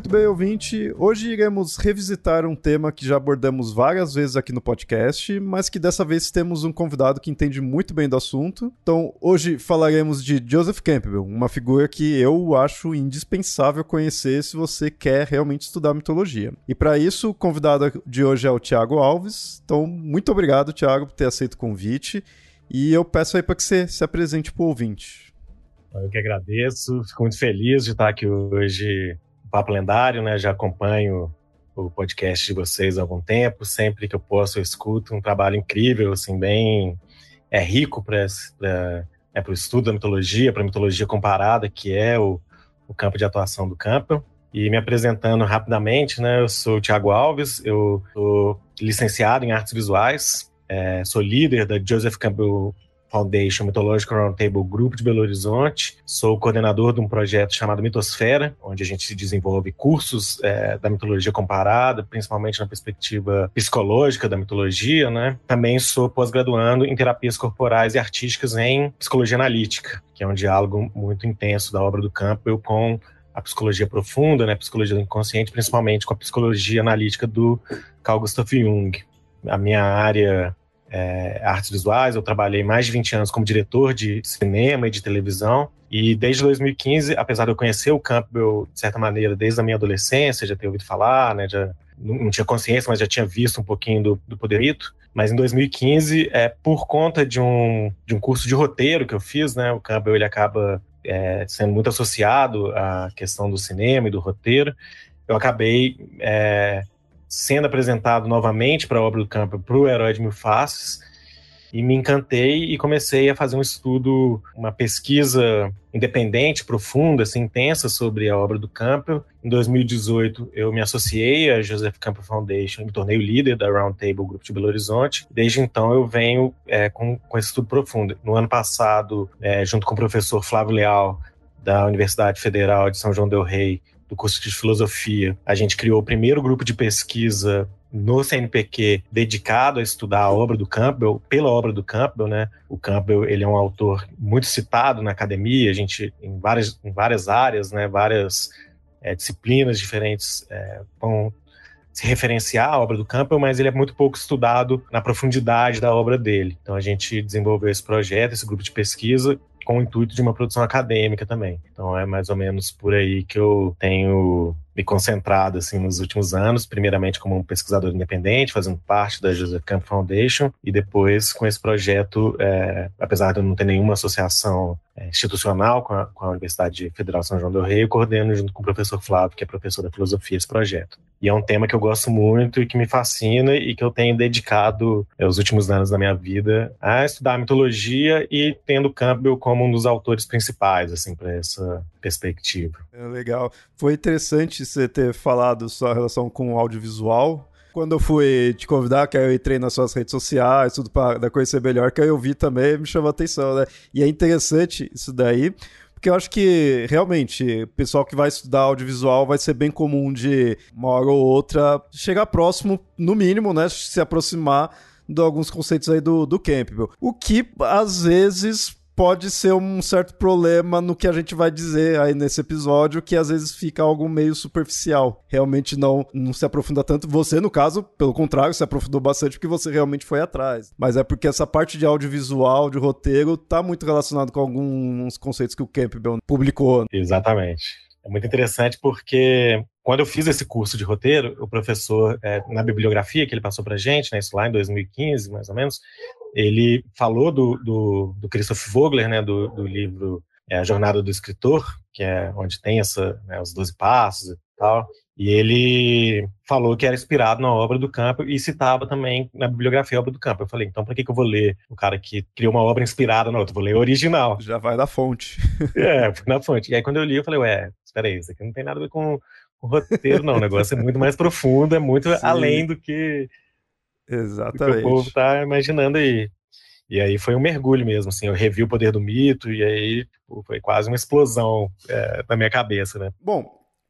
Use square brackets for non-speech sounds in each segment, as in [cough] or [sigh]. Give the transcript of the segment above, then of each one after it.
Muito bem, ouvinte. Hoje iremos revisitar um tema que já abordamos várias vezes aqui no podcast, mas que dessa vez temos um convidado que entende muito bem do assunto. Então, hoje falaremos de Joseph Campbell, uma figura que eu acho indispensável conhecer se você quer realmente estudar mitologia. E para isso, o convidado de hoje é o Tiago Alves. Então, muito obrigado, Tiago, por ter aceito o convite. E eu peço aí para que você se apresente para o ouvinte. Eu que agradeço, fico muito feliz de estar aqui hoje Papo Lendário, né? Já acompanho o podcast de vocês há algum tempo. Sempre que eu posso, eu escuto um trabalho incrível, assim, bem é rico para é, o estudo da mitologia, para a mitologia comparada, que é o, o campo de atuação do Campbell. E me apresentando rapidamente, né? Eu sou o Thiago Alves, eu sou licenciado em artes visuais, é, sou líder da Joseph Campbell Foundation Mythological Roundtable Grupo de Belo Horizonte. Sou coordenador de um projeto chamado Mitosfera, onde a gente desenvolve cursos é, da mitologia comparada, principalmente na perspectiva psicológica da mitologia. Né? Também sou pós-graduando em terapias corporais e artísticas em psicologia analítica, que é um diálogo muito intenso da obra do Campbell com a psicologia profunda, né, a psicologia do inconsciente, principalmente com a psicologia analítica do Carl Gustav Jung. A minha área é, artes visuais, eu trabalhei mais de 20 anos como diretor de cinema e de televisão. E desde 2015, apesar de eu conhecer o Campbell, de certa maneira, desde a minha adolescência, já ter ouvido falar, né, já não tinha consciência, mas já tinha visto um pouquinho do, do Poderito. Mas em 2015, é, por conta de um, de um curso de roteiro que eu fiz, né, o Campbell ele acaba é, sendo muito associado à questão do cinema e do roteiro, eu acabei é, sendo apresentado novamente para a obra do campo para o Herói de Mil Faces, e me encantei e comecei a fazer um estudo, uma pesquisa independente, profunda, assim, intensa sobre a obra do Campbell. Em 2018, eu me associei à Joseph Campbell Foundation me tornei o líder da Roundtable Grupo de Belo Horizonte. Desde então, eu venho é, com, com esse estudo profundo. No ano passado, é, junto com o professor Flávio Leal, da Universidade Federal de São João del Rei, do curso de filosofia, a gente criou o primeiro grupo de pesquisa no CNPq dedicado a estudar a obra do Campbell, pela obra do Campbell, né? O Campbell, ele é um autor muito citado na academia, a gente em várias, em várias áreas, né, várias é, disciplinas diferentes é, vão se referenciar à obra do Campbell, mas ele é muito pouco estudado na profundidade da obra dele. Então a gente desenvolveu esse projeto, esse grupo de pesquisa, com o intuito de uma produção acadêmica também. Então é mais ou menos por aí que eu tenho me concentrado assim nos últimos anos, primeiramente como um pesquisador independente, fazendo parte da Joseph Camp Foundation, e depois com esse projeto, é, apesar de eu não ter nenhuma associação é, institucional com a, com a, Universidade Federal São João do Rei, eu coordeno junto com o professor Flávio, que é professor da filosofia, esse projeto. E é um tema que eu gosto muito e que me fascina e que eu tenho dedicado é, os últimos anos da minha vida a estudar mitologia e tendo Campbell como um dos autores principais, assim, para essa perspectiva. É legal. Foi interessante você ter falado sua relação com o audiovisual, quando eu fui te convidar, que aí eu entrei nas suas redes sociais, tudo para conhecer melhor, que aí eu vi também, me chamou a atenção, né? E é interessante isso daí, porque eu acho que realmente o pessoal que vai estudar audiovisual vai ser bem comum de uma hora ou outra chegar próximo, no mínimo, né? Se aproximar de alguns conceitos aí do, do Campbell. O que às vezes pode ser um certo problema no que a gente vai dizer aí nesse episódio, que às vezes fica algo meio superficial. Realmente não, não se aprofunda tanto. Você, no caso, pelo contrário, se aprofundou bastante porque você realmente foi atrás. Mas é porque essa parte de audiovisual, de roteiro, tá muito relacionado com alguns conceitos que o Campbell publicou. Exatamente. É muito interessante porque quando eu fiz esse curso de roteiro, o professor, é, na bibliografia que ele passou para gente, né, isso lá em 2015, mais ou menos, ele falou do, do, do Christoph Vogler, né, do, do livro é, A Jornada do Escritor, que é onde tem essa, né, os 12 passos, tal. E ele falou que era inspirado na obra do Campbell e citava também na bibliografia a obra do Campbell. Eu falei, então por que, que eu vou ler o cara que criou uma obra inspirada na outra? Vou ler a original. Já vai da fonte. [laughs] é, na fonte. E aí quando eu li, eu falei, ué, espera aí, isso aqui não tem nada a ver com, com roteiro, não. O negócio é muito mais profundo, é muito [laughs] Sim. além do que, Exatamente. do que o povo tá imaginando aí. E aí foi um mergulho mesmo, assim, eu revi o poder do mito e aí tipo, foi quase uma explosão é, na minha cabeça, né? Bom,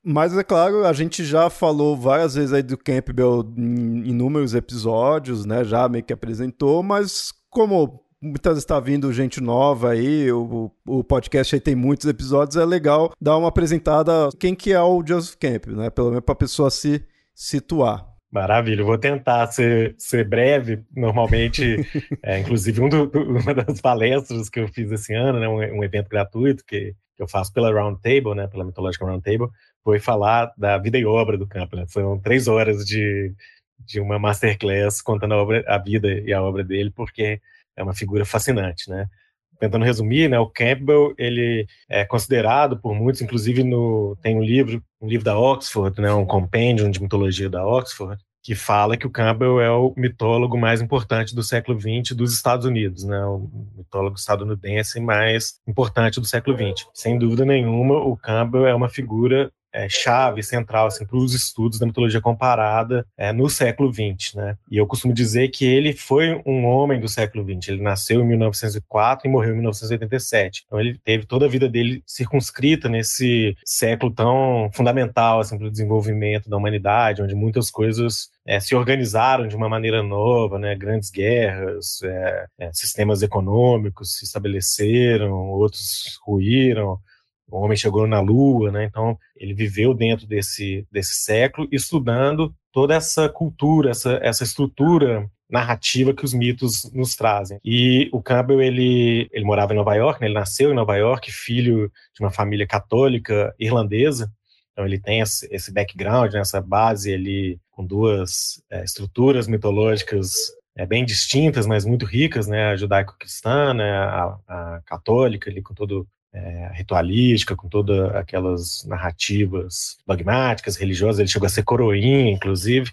mas é claro, a gente já falou várias vezes aí do Campbell em inúmeros episódios, né? Já meio que apresentou, mas como muitas vezes está vindo gente nova aí, o, o podcast aí tem muitos episódios, é legal dar uma apresentada quem que é o Joseph Campbell, né? Pelo menos para a pessoa se situar. Maravilha, vou tentar ser, ser breve. Normalmente, [laughs] é, inclusive, um do, uma das palestras que eu fiz esse ano, né, um, um evento gratuito que, que eu faço pela Round Table, né, pela Mitológica Round Table, foi falar da vida e obra do Campo. Né? Foram três horas de, de uma masterclass contando a, obra, a vida e a obra dele, porque é uma figura fascinante, né? Tentando resumir, né, o Campbell ele é considerado por muitos, inclusive no tem um livro, um livro da Oxford, né, um compêndio de mitologia da Oxford, que fala que o Campbell é o mitólogo mais importante do século XX dos Estados Unidos, né? o mitólogo estadunidense mais importante do século XX. Sem dúvida nenhuma, o Campbell é uma figura é, chave central assim, para os estudos da mitologia comparada é, no século XX. Né? E eu costumo dizer que ele foi um homem do século XX. Ele nasceu em 1904 e morreu em 1987. Então ele teve toda a vida dele circunscrita nesse século tão fundamental assim, para o desenvolvimento da humanidade, onde muitas coisas é, se organizaram de uma maneira nova, né? grandes guerras, é, é, sistemas econômicos se estabeleceram, outros ruíram o homem chegou na Lua, né? Então ele viveu dentro desse desse século, estudando toda essa cultura, essa essa estrutura narrativa que os mitos nos trazem. E o Campbell ele ele morava em Nova York, né? ele nasceu em Nova York, filho de uma família católica irlandesa. Então ele tem esse background, né? essa base ali com duas é, estruturas mitológicas é, bem distintas, mas muito ricas, né? A judaico-cristã, né? a, a católica ali com todo é, ritualística, com todas aquelas narrativas dogmáticas, religiosas. Ele chegou a ser coroinha, inclusive.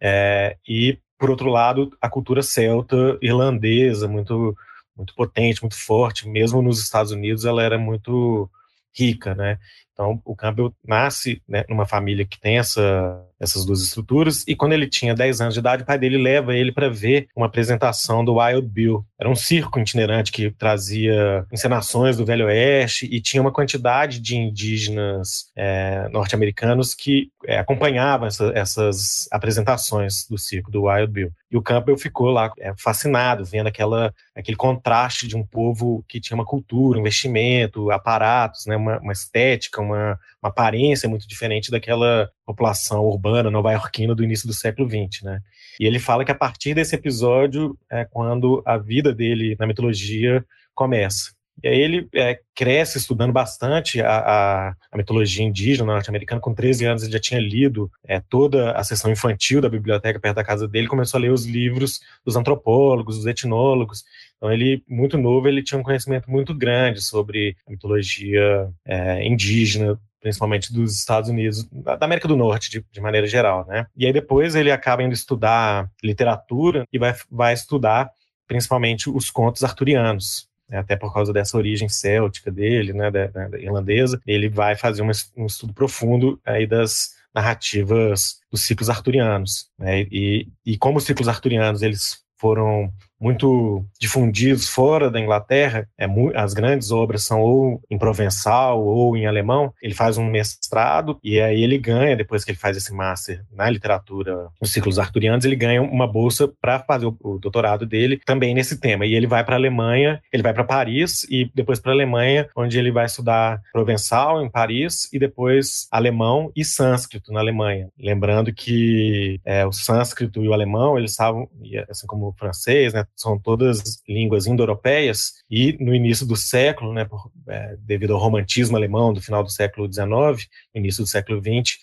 É, e, por outro lado, a cultura celta irlandesa, muito, muito potente, muito forte. Mesmo nos Estados Unidos, ela era muito rica, né? Então, o Campbell nasce né, numa família que tem essa, essas duas estruturas, e quando ele tinha 10 anos de idade, o pai dele leva ele para ver uma apresentação do Wild Bill. Era um circo itinerante que trazia encenações do Velho Oeste e tinha uma quantidade de indígenas é, norte-americanos que é, acompanhavam essa, essas apresentações do circo do Wild Bill. E o Campbell ficou lá é, fascinado, vendo aquela, aquele contraste de um povo que tinha uma cultura, um investimento, aparatos, né, uma, uma estética, uma, uma aparência muito diferente daquela população urbana nova-iorquina do início do século XX, né? E ele fala que a partir desse episódio é quando a vida dele na mitologia começa. E aí ele é, cresce estudando bastante a, a, a mitologia indígena norte-americana. Com 13 anos ele já tinha lido é, toda a sessão infantil da biblioteca perto da casa dele, começou a ler os livros dos antropólogos, dos etnólogos. Então ele, muito novo, ele tinha um conhecimento muito grande sobre a mitologia é, indígena principalmente dos Estados Unidos, da América do Norte, de, de, maneira geral, né? E aí depois ele acaba indo estudar literatura e vai, vai estudar principalmente os contos arturianos? Até por causa dessa origem céltica dele, né, da, da irlandesa. Ele vai fazer um, um estudo profundo aí das narrativas dos ciclos arturianos, né? E, e como os ciclos arturianos eles foram muito difundidos fora da Inglaterra, é, as grandes obras são ou em provençal ou em alemão. Ele faz um mestrado e aí ele ganha, depois que ele faz esse master na literatura, nos ciclos arturianos, ele ganha uma bolsa para fazer o, doutorado dele também nesse tema. E ele vai para a Alemanha, ele vai para Paris e depois para a Alemanha, onde ele vai estudar provençal em Paris e depois alemão e sânscrito na Alemanha. Lembrando que é, o sânscrito e o alemão, eles estavam, assim como o francês, né, são todas línguas indo-europeias, e no início do século, né, por, é, devido ao romantismo alemão do final do século XIX, início do século XX,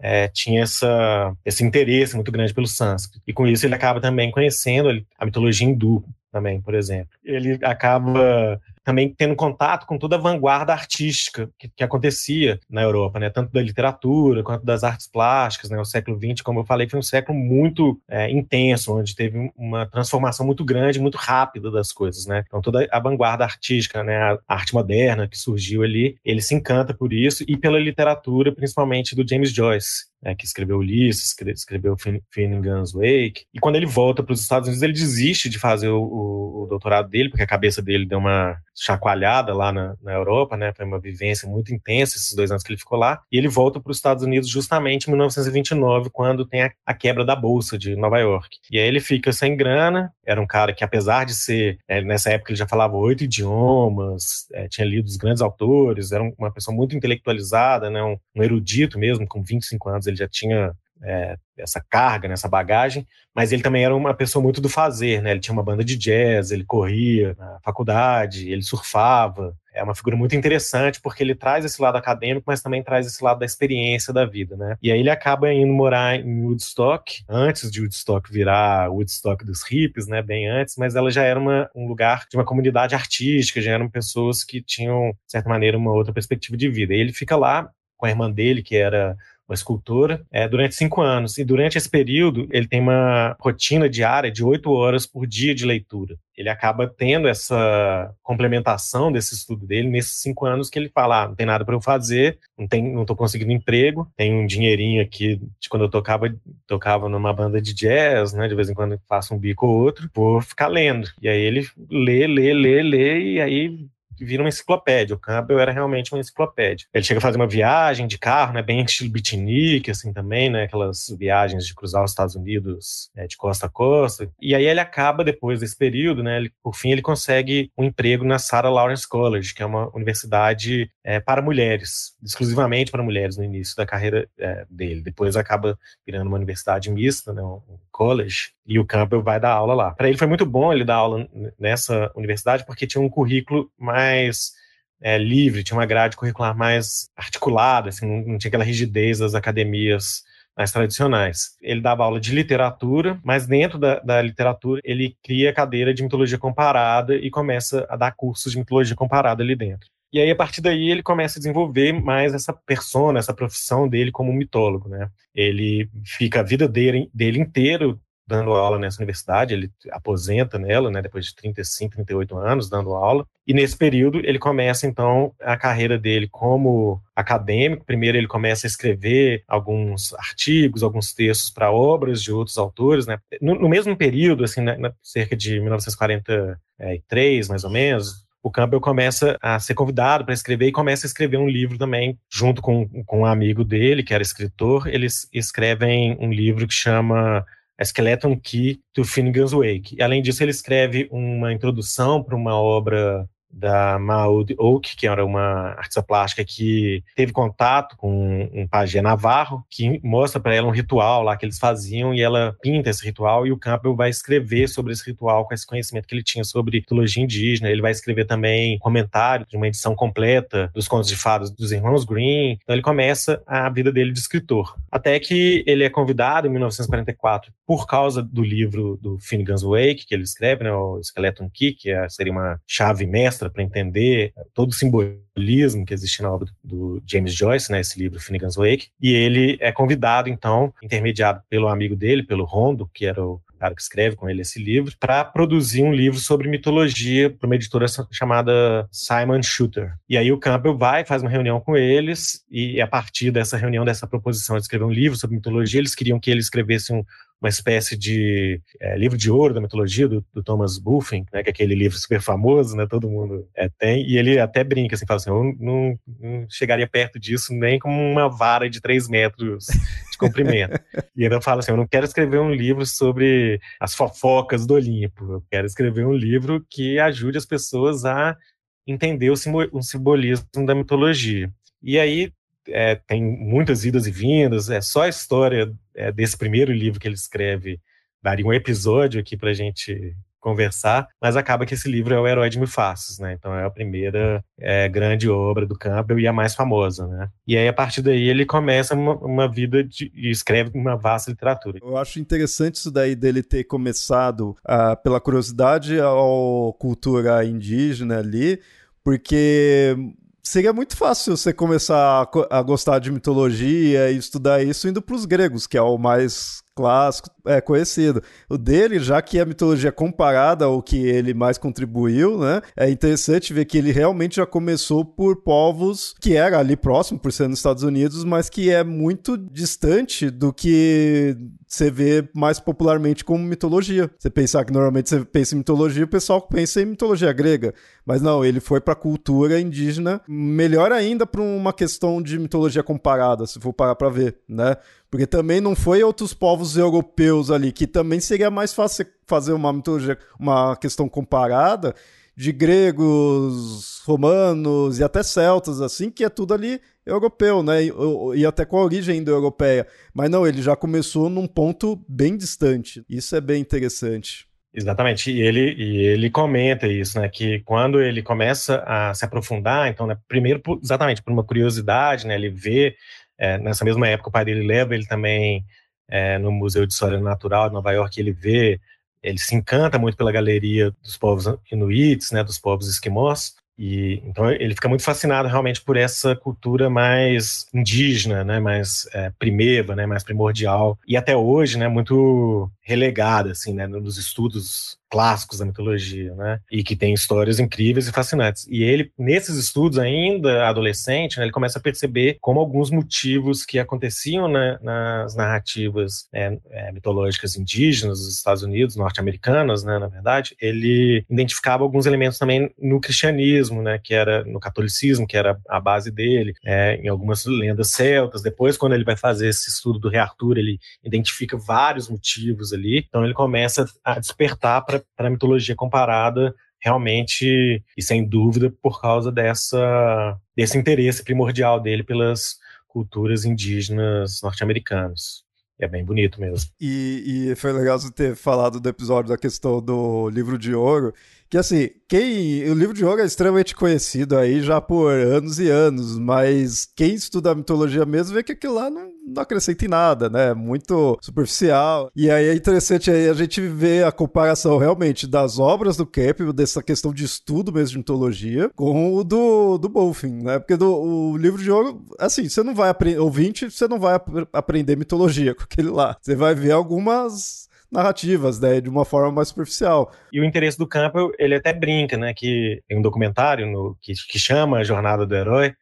é, tinha essa, esse interesse muito grande pelo sânscrito. E com isso ele acaba também conhecendo a mitologia hindu também, por exemplo. Ele acaba também tendo contato com toda a vanguarda artística que, que acontecia na Europa, né? Tanto da literatura quanto das artes plásticas, né? O século XX, como eu falei, foi um século muito é, intenso, onde teve uma transformação muito grande, muito rápida das coisas, né? Então toda a vanguarda artística, né? A arte moderna que surgiu ali, ele se encanta por isso e pela literatura, principalmente do James Joyce, né, que escreveu Ulisses, escreveu Finnegan's Wake. E quando ele volta para os Estados Unidos, ele desiste de fazer o, o, o, doutorado dele, porque a cabeça dele deu uma chacoalhada lá na, na, Europa, né? Foi uma vivência muito intensa esses dois anos que ele ficou lá. E ele volta para os Estados Unidos justamente em 1929, quando tem a, a, quebra da bolsa de Nova York. E aí ele fica sem grana. Era um cara que, apesar de ser é, nessa época ele já falava oito idiomas, é, tinha lido os grandes autores, era uma pessoa muito intelectualizada, né? Um, um erudito mesmo, com 25 anos ele já tinha é, essa carga, né, essa bagagem, mas ele também era uma pessoa muito do fazer, né? Ele tinha uma banda de jazz, ele corria na faculdade, ele surfava. É uma figura muito interessante porque ele traz esse lado acadêmico, mas também traz esse lado da experiência da vida, né? E aí ele acaba indo morar em Woodstock, antes de Woodstock virar Woodstock dos hippies, né? Bem antes, mas ela já era uma, um lugar de uma comunidade artística, já eram pessoas que tinham, de certa maneira, uma outra perspectiva de vida. E ele fica lá com a irmã dele, que era uma escultora, é, durante cinco anos. E durante esse período, ele tem uma rotina diária de oito horas por dia de leitura. Ele acaba tendo essa complementação desse estudo dele nesses cinco anos que ele fala: ah, não tem nada para eu fazer, não tem, não estou conseguindo emprego, tem um dinheirinho aqui de quando eu tocava, tocava numa banda de jazz, né? De vez em quando faço um bico ou outro, vou ficar lendo. E aí ele lê, lê, lê, lê, e aí vira uma enciclopédia. O Campbell era realmente uma enciclopédia. Ele chega a fazer uma viagem de carro, né, bem estilo beatnik, assim, também, né, aquelas viagens de cruzar os Estados Unidos né, de costa a costa. E aí ele acaba, depois desse período, né, ele, por fim, ele consegue um emprego na Sarah Lawrence College, que é uma universidade é, para mulheres, exclusivamente para mulheres no início da carreira é, dele. Depois acaba virando uma universidade mista, né, um college, e o Campbell vai dar aula lá. Para ele foi muito bom ele dar aula nessa universidade, porque tinha um currículo mais é, livre, tinha uma grade curricular mais articulada, assim, não, tinha aquela rigidez das academias mais tradicionais. Ele dava aula de literatura, mas dentro da, da, literatura ele cria a cadeira de mitologia comparada e começa a dar cursos de mitologia comparada ali dentro. E aí, a partir daí, ele começa a desenvolver mais essa persona, essa profissão dele como mitólogo, né? Ele fica a vida dele, dele inteiro dando aula nessa universidade, ele aposenta nela, né, depois de 35, 38 anos dando aula, e nesse período ele começa então a carreira dele como acadêmico. Primeiro ele começa a escrever alguns artigos, alguns textos para obras de outros autores, né. No, no mesmo período, assim, né, cerca de 1943, mais ou menos, o Campbell começa a ser convidado para escrever e começa a escrever um livro também, junto com, com um amigo dele, que era escritor. Eles escrevem um livro que chama Skeleton Key to Finnegan's Wake. E, além disso, ele escreve uma introdução para uma obra da Maud Oak, que era uma artista plástica que teve contato com um pajé navarro, que mostra para ela um ritual lá que eles faziam e ela pinta esse ritual e o Campbell vai escrever sobre esse ritual com esse conhecimento que ele tinha sobre mitologia indígena. Ele vai escrever também comentário de uma edição completa dos contos de fadas dos irmãos Green. Então ele começa a vida dele de escritor. Até que ele é convidado em 1944 por causa do livro do Finnegan's Wake que ele escreve, né, o Skeleton Key, que é, seria uma chave mestra para entender todo o simbolismo que existe na obra do James Joyce, né, esse livro Finnegan's Wake, e ele é convidado, então, intermediado pelo amigo dele, pelo Rondo, que era o cara que escreve com ele esse livro, para produzir um livro sobre mitologia para uma editora chamada Simon Shooter. E aí o Campbell vai, faz uma reunião com eles, e a partir dessa reunião, dessa proposição de escrever um livro sobre mitologia, eles queriam que ele escrevesse um, uma espécie de é, livro de ouro da mitologia do, do, Thomas Buffin, né, que é aquele livro super famoso, né, todo mundo é, tem, e ele até brinca, assim, fala assim, eu não, não, chegaria perto disso nem com uma vara de três metros de comprimento. [laughs] e ele fala assim, eu não quero escrever um livro sobre as fofocas do Olimpo, eu quero escrever um livro que ajude as pessoas a entender o, o simbolismo da mitologia. E aí é, tem muitas idas e vindas, é só a história é, desse primeiro livro que ele escreve, daria um episódio aqui para a gente conversar, mas acaba que esse livro é o Herói de Mil né? Então é a primeira é, grande obra do Campbell e a mais famosa, né? E aí, a partir daí, ele começa uma, uma vida de, e escreve uma vasta literatura. Eu acho interessante isso daí dele ter começado uh, pela curiosidade à cultura indígena ali, porque seria muito fácil você começar a, a, gostar de mitologia e estudar isso indo para os gregos, que é o mais clássico, é conhecido. O dele, já que a mitologia comparada ao que ele mais contribuiu, né? É interessante ver que ele realmente já começou por povos que era ali próximo, por ser nos Estados Unidos, mas que é muito distante do que você vê mais popularmente como mitologia. Você pensar que normalmente você pensa em mitologia, o pessoal pensa em mitologia grega. Mas não, ele foi para a cultura indígena, melhor ainda para uma questão de mitologia comparada, se for parar para ver, né? Porque também não foi outros povos europeus ali, que também seria mais fácil fazer uma mitologia, uma questão comparada de gregos, romanos e até celtas, assim, que é tudo ali europeu, né? E, e até com a origem indo-europeia. Mas não, ele já começou num ponto bem distante. Isso é bem interessante. Exatamente, e ele, e ele comenta isso, né, que quando ele começa a se aprofundar, então, né, primeiro, exatamente por uma curiosidade, né, ele vê é, nessa mesma época, o pai dele leva ele também é, no Museu de História Natural de Nova York. Ele vê, ele se encanta muito pela galeria dos povos inuits, né, dos povos esquimós. E então ele fica muito fascinado realmente por essa cultura mais indígena, né, mais é, primeva, né, mais primordial e até hoje, né, muito relegada assim, né, nos estudos clássicos da mitologia, né? E que tem histórias incríveis e fascinantes. E ele, nesses estudos, ainda adolescente, né, ele começa a perceber como alguns motivos que aconteciam né, nas narrativas é, é, mitológicas indígenas dos Estados Unidos, norte-americanas, né, na verdade, ele identificava alguns elementos também no cristianismo, né, que era no catolicismo, que era a base dele, é, em algumas lendas celtas. Depois, quando ele vai fazer esse estudo do rei Arthur, ele identifica vários motivos ali. Então, ele começa a despertar para para a mitologia comparada realmente e sem dúvida por causa dessa desse interesse primordial dele pelas culturas indígenas norte-americanas. É bem bonito mesmo. E, e, foi legal você ter falado do episódio da questão do livro de ouro, que assim, quem. O livro de Ouro é extremamente conhecido aí já por anos e anos, mas quem estuda a mitologia mesmo vê que aquilo lá não, não acrescenta em nada, né? Muito superficial. E aí é interessante aí a gente ver a comparação realmente das obras do Campbell, dessa questão de estudo mesmo de mitologia, com o do, do Bolfin, né? Porque do, o livro de Ouro, assim, você não vai aprender. Ouvinte, você não vai ap aprender mitologia com aquele lá. Você vai ver algumas narrativas, né, de uma forma mais superficial. E o interesse do Campbell, ele até brinca, né, que tem um documentário no, que, que chama A Jornada do Herói,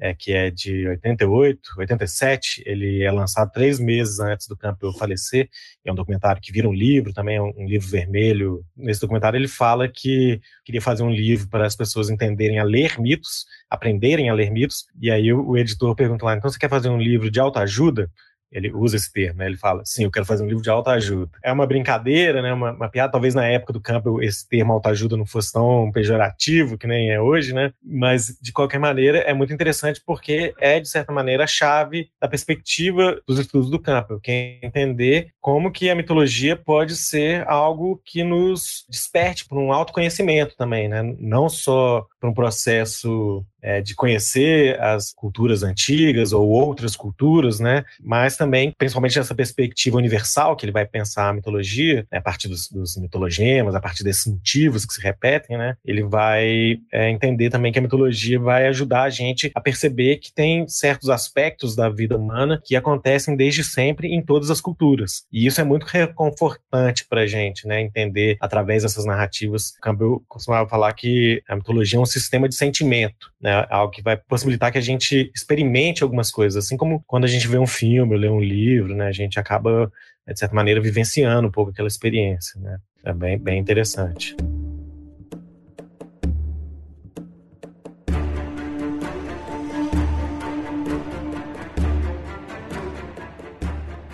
é, que é de 88, 87, ele é lançado três meses antes do Campbell falecer, é um documentário que vira um livro, também é um, um livro vermelho. Nesse documentário ele fala que queria fazer um livro para as pessoas entenderem a ler mitos, aprenderem a ler mitos, e aí o, o editor pergunta lá, então você quer fazer um livro de autoajuda? Ele usa esse termo, né? Ele fala, sim, eu quero fazer um livro de autoajuda. É uma brincadeira, né? Uma, uma piada. Talvez na época do Campbell esse termo autoajuda não fosse tão pejorativo que nem é hoje, né? Mas, de qualquer maneira, é muito interessante porque é, de certa maneira, a chave da perspectiva dos estudos do Campbell, que é entender como que a mitologia pode ser algo que nos desperte para um autoconhecimento também, né? Não só para um processo é, de conhecer as culturas antigas ou outras culturas, né? Mas também, principalmente nessa perspectiva universal que ele vai pensar a mitologia, né? a partir dos, dos, mitologemas, a partir desses motivos que se repetem, né? Ele vai é, entender também que a mitologia vai ajudar a gente a perceber que tem certos aspectos da vida humana que acontecem desde sempre em todas as culturas. E isso é muito reconfortante para a gente, né? Entender através dessas narrativas. Campbell costumava falar que a mitologia é um sistema de sentimento, né? Né? Algo que vai possibilitar que a gente experimente algumas coisas, assim como quando a gente vê um filme, lê um livro, né? A gente acaba, de certa maneira, vivenciando um pouco aquela experiência, né? É bem, bem interessante.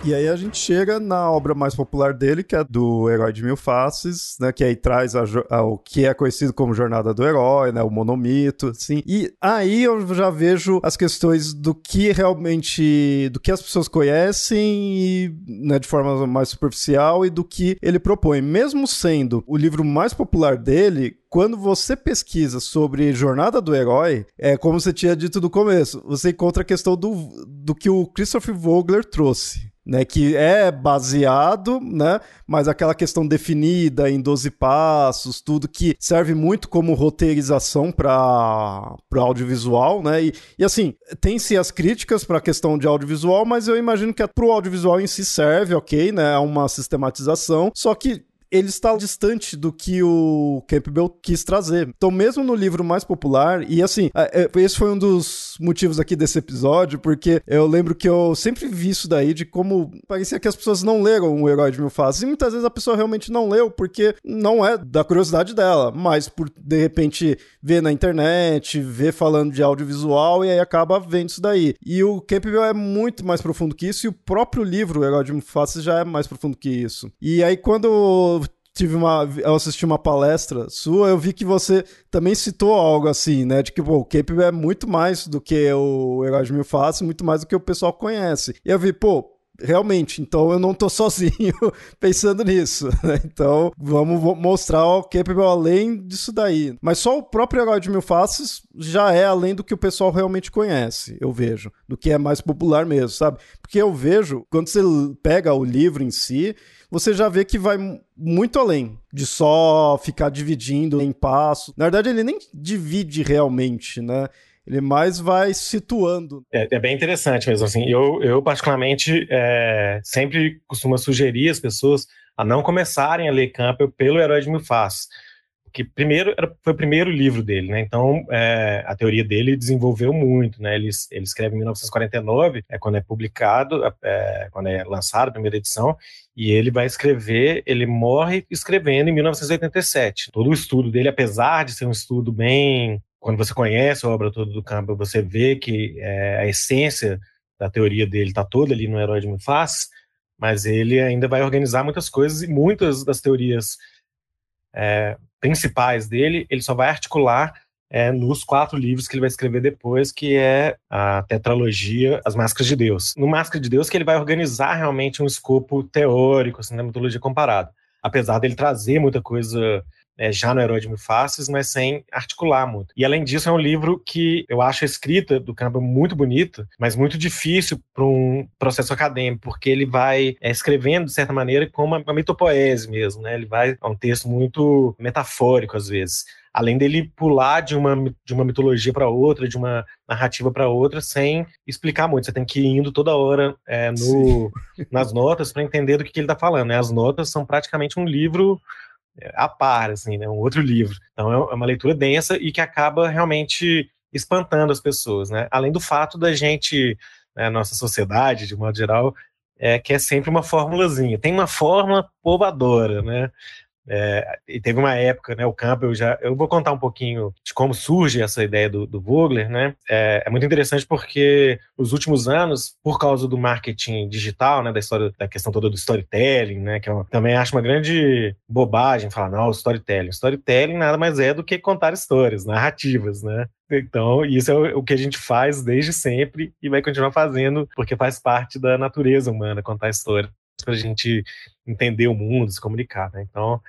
E aí a gente chega na obra mais popular dele, que é do Herói de Mil Faces, né? Que aí traz a, a, o que é conhecido como Jornada do Herói, né? O monomito, assim. E aí eu já vejo as questões do que realmente... do que as pessoas conhecem e, né, de forma mais superficial e do que ele propõe. Mesmo sendo o livro mais popular dele, quando você pesquisa sobre jornada do herói, é como você tinha dito no começo, você encontra a questão do, do que o Christopher Vogler trouxe. Né, que é baseado, né, mas aquela questão definida em 12 passos, tudo que serve muito como roteirização para o audiovisual, né, e, e assim, tem-se as críticas para a questão de audiovisual, mas eu imagino que para o audiovisual em si serve, ok, né, é uma sistematização, só que ele está distante do que o Campbell quis trazer. Então, mesmo no livro mais popular, e assim, é, é, esse foi um dos motivos aqui desse episódio, porque eu lembro que eu sempre vi isso daí de como parecia que as pessoas não leram o Herói de Mil Faces, e muitas vezes a pessoa realmente não leu porque não é da curiosidade dela, mas por de repente ver na internet, ver falando de audiovisual e aí acaba vendo isso daí. E o Campbell é muito mais profundo que isso, e o próprio livro, o Herói de Mil Faces, já é mais profundo que isso. E aí quando tive uma. Eu assisti uma palestra sua, eu vi que você também citou algo assim, né? De que pô, o Cape é muito mais do que o Mil Faces, muito mais do que o pessoal conhece. E eu vi, pô, realmente, então eu não tô [laughs] sozinho pensando nisso, [laughs] né? Então, vamos mostrar o Capable além disso daí. Mas só o próprio Herói de Mil Faces já é além do que o pessoal realmente conhece, eu vejo, do que é mais popular mesmo, sabe? Porque eu vejo, quando você pega o livro em si, você já vê que vai muito além de só ficar dividindo em passos. Na verdade, ele nem divide realmente, né? Ele mais vai situando. É, é bem interessante mesmo. Assim, eu, eu particularmente, é, sempre costumo sugerir as pessoas a não começarem a ler Campbell pelo Herói de Mil Faces que primeiro foi o primeiro livro dele, né? Então é, a teoria dele desenvolveu muito, né? Ele, ele escreve em 1949, é quando é publicado, é, quando é lançado a primeira edição, e ele vai escrever, ele morre escrevendo em 1987. Todo o estudo dele, apesar de ser um estudo bem, quando você conhece a obra toda do Campbell, você vê que é, a essência da teoria dele está toda ali no Herói de Faces, mas ele ainda vai organizar muitas coisas e muitas das teorias é, principais dele, ele só vai articular é, nos quatro livros que ele vai escrever depois, que é a tetralogia As Máscaras de Deus. No Máscara de Deus que ele vai organizar realmente um escopo teórico, assim, da mitologia comparada. Apesar dele trazer muita coisa é, já no Herói de Mil Faces, mas sem articular muito. E além disso, é um livro que eu acho a escrita do Campbell muito bonita, mas muito difícil para um processo acadêmico, porque ele vai é, escrevendo, de certa maneira, como uma, uma mitopoese mesmo, né? Ele vai a um texto muito metafórico, às vezes além dele pular de uma, de uma mitologia para outra, de uma narrativa para outra, sem explicar muito. Você tem que ir indo toda hora é, no, nas notas para entender do que, que ele está falando. Né? As notas são praticamente um livro a par, assim, né? Um outro [laughs] livro. Então é, é uma leitura densa e que acaba realmente espantando as pessoas, né? Além do fato da gente, né, nossa sociedade, de modo geral, é, que é sempre uma formulazinha. Tem uma fórmula povadora, né? É, e teve uma época, né, o Campbell já. Eu vou contar um pouquinho de como surge essa ideia do, do Vogler, né? É, é, muito interessante porque os últimos anos, por causa do marketing digital, né, da história, da questão toda do storytelling, né, que eu é também acho uma grande bobagem falar, não, storytelling. Storytelling nada mais é do que contar histórias, narrativas, né? Então, isso é o que a gente faz desde sempre e vai continuar fazendo, porque faz parte da natureza humana contar história para a gente entender o mundo, se comunicar. Né? Então,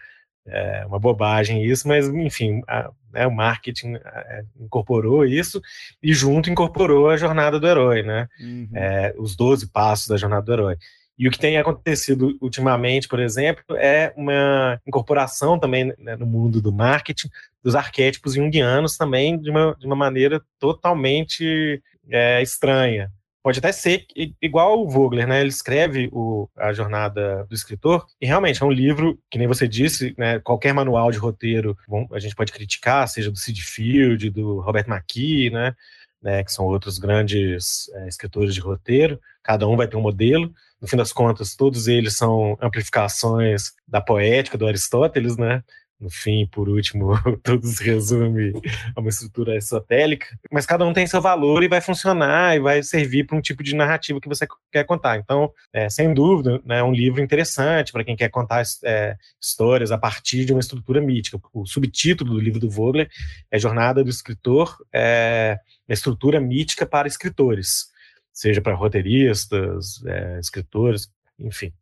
é uma bobagem isso, mas enfim, a, né, o marketing é, incorporou isso e junto incorporou a jornada do herói, né? Uhum. É, os 12 passos da jornada do herói. E o que tem acontecido ultimamente, por exemplo, é uma incorporação também né, no mundo do marketing dos arquétipos junguianos também de uma, de uma maneira totalmente é, estranha pode até ser igual o Vogler, né? Ele escreve o, a jornada do escritor e realmente é um livro que nem você disse, né? Qualquer manual de roteiro bom, a gente pode criticar, seja do Sid Field, do Robert McKee, né? né que são outros grandes é, escritores de roteiro. Cada um vai ter um modelo. No fim das contas, todos eles são amplificações da poética do Aristóteles, né? No fim, por último, [laughs] tudo se resume a uma estrutura esotérica, mas cada um tem seu valor e vai funcionar e vai servir para um tipo de narrativa que você quer contar. Então, é, sem dúvida, né, é um livro interessante para quem quer contar é, histórias a partir de uma estrutura mítica. O subtítulo do livro do Vogler é Jornada do Escritor, é, estrutura mítica para escritores, seja para roteiristas, é, escritores, enfim.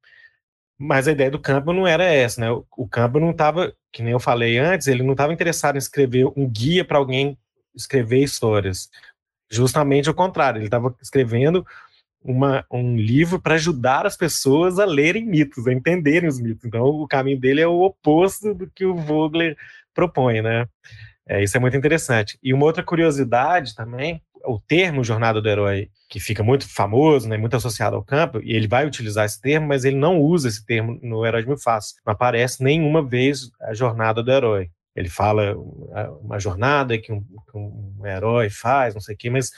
Mas a ideia do Campbell não era essa, né? O Campbell não estava, que nem eu falei antes, ele não estava interessado em escrever um guia para alguém escrever histórias. Justamente ao contrário, ele estava escrevendo uma, um livro para ajudar as pessoas a lerem mitos, a entenderem os mitos. Então, o caminho dele é o oposto do que o Vogler propõe, né? É, isso é muito interessante. E uma outra curiosidade também o termo jornada do herói, que fica muito famoso, né, muito associado ao campo, e ele vai utilizar esse termo, mas ele não usa esse termo no Herói de Mil Faces. Não aparece nenhuma vez a jornada do herói. Ele fala uma jornada que um, que um herói faz, não sei o quê, mas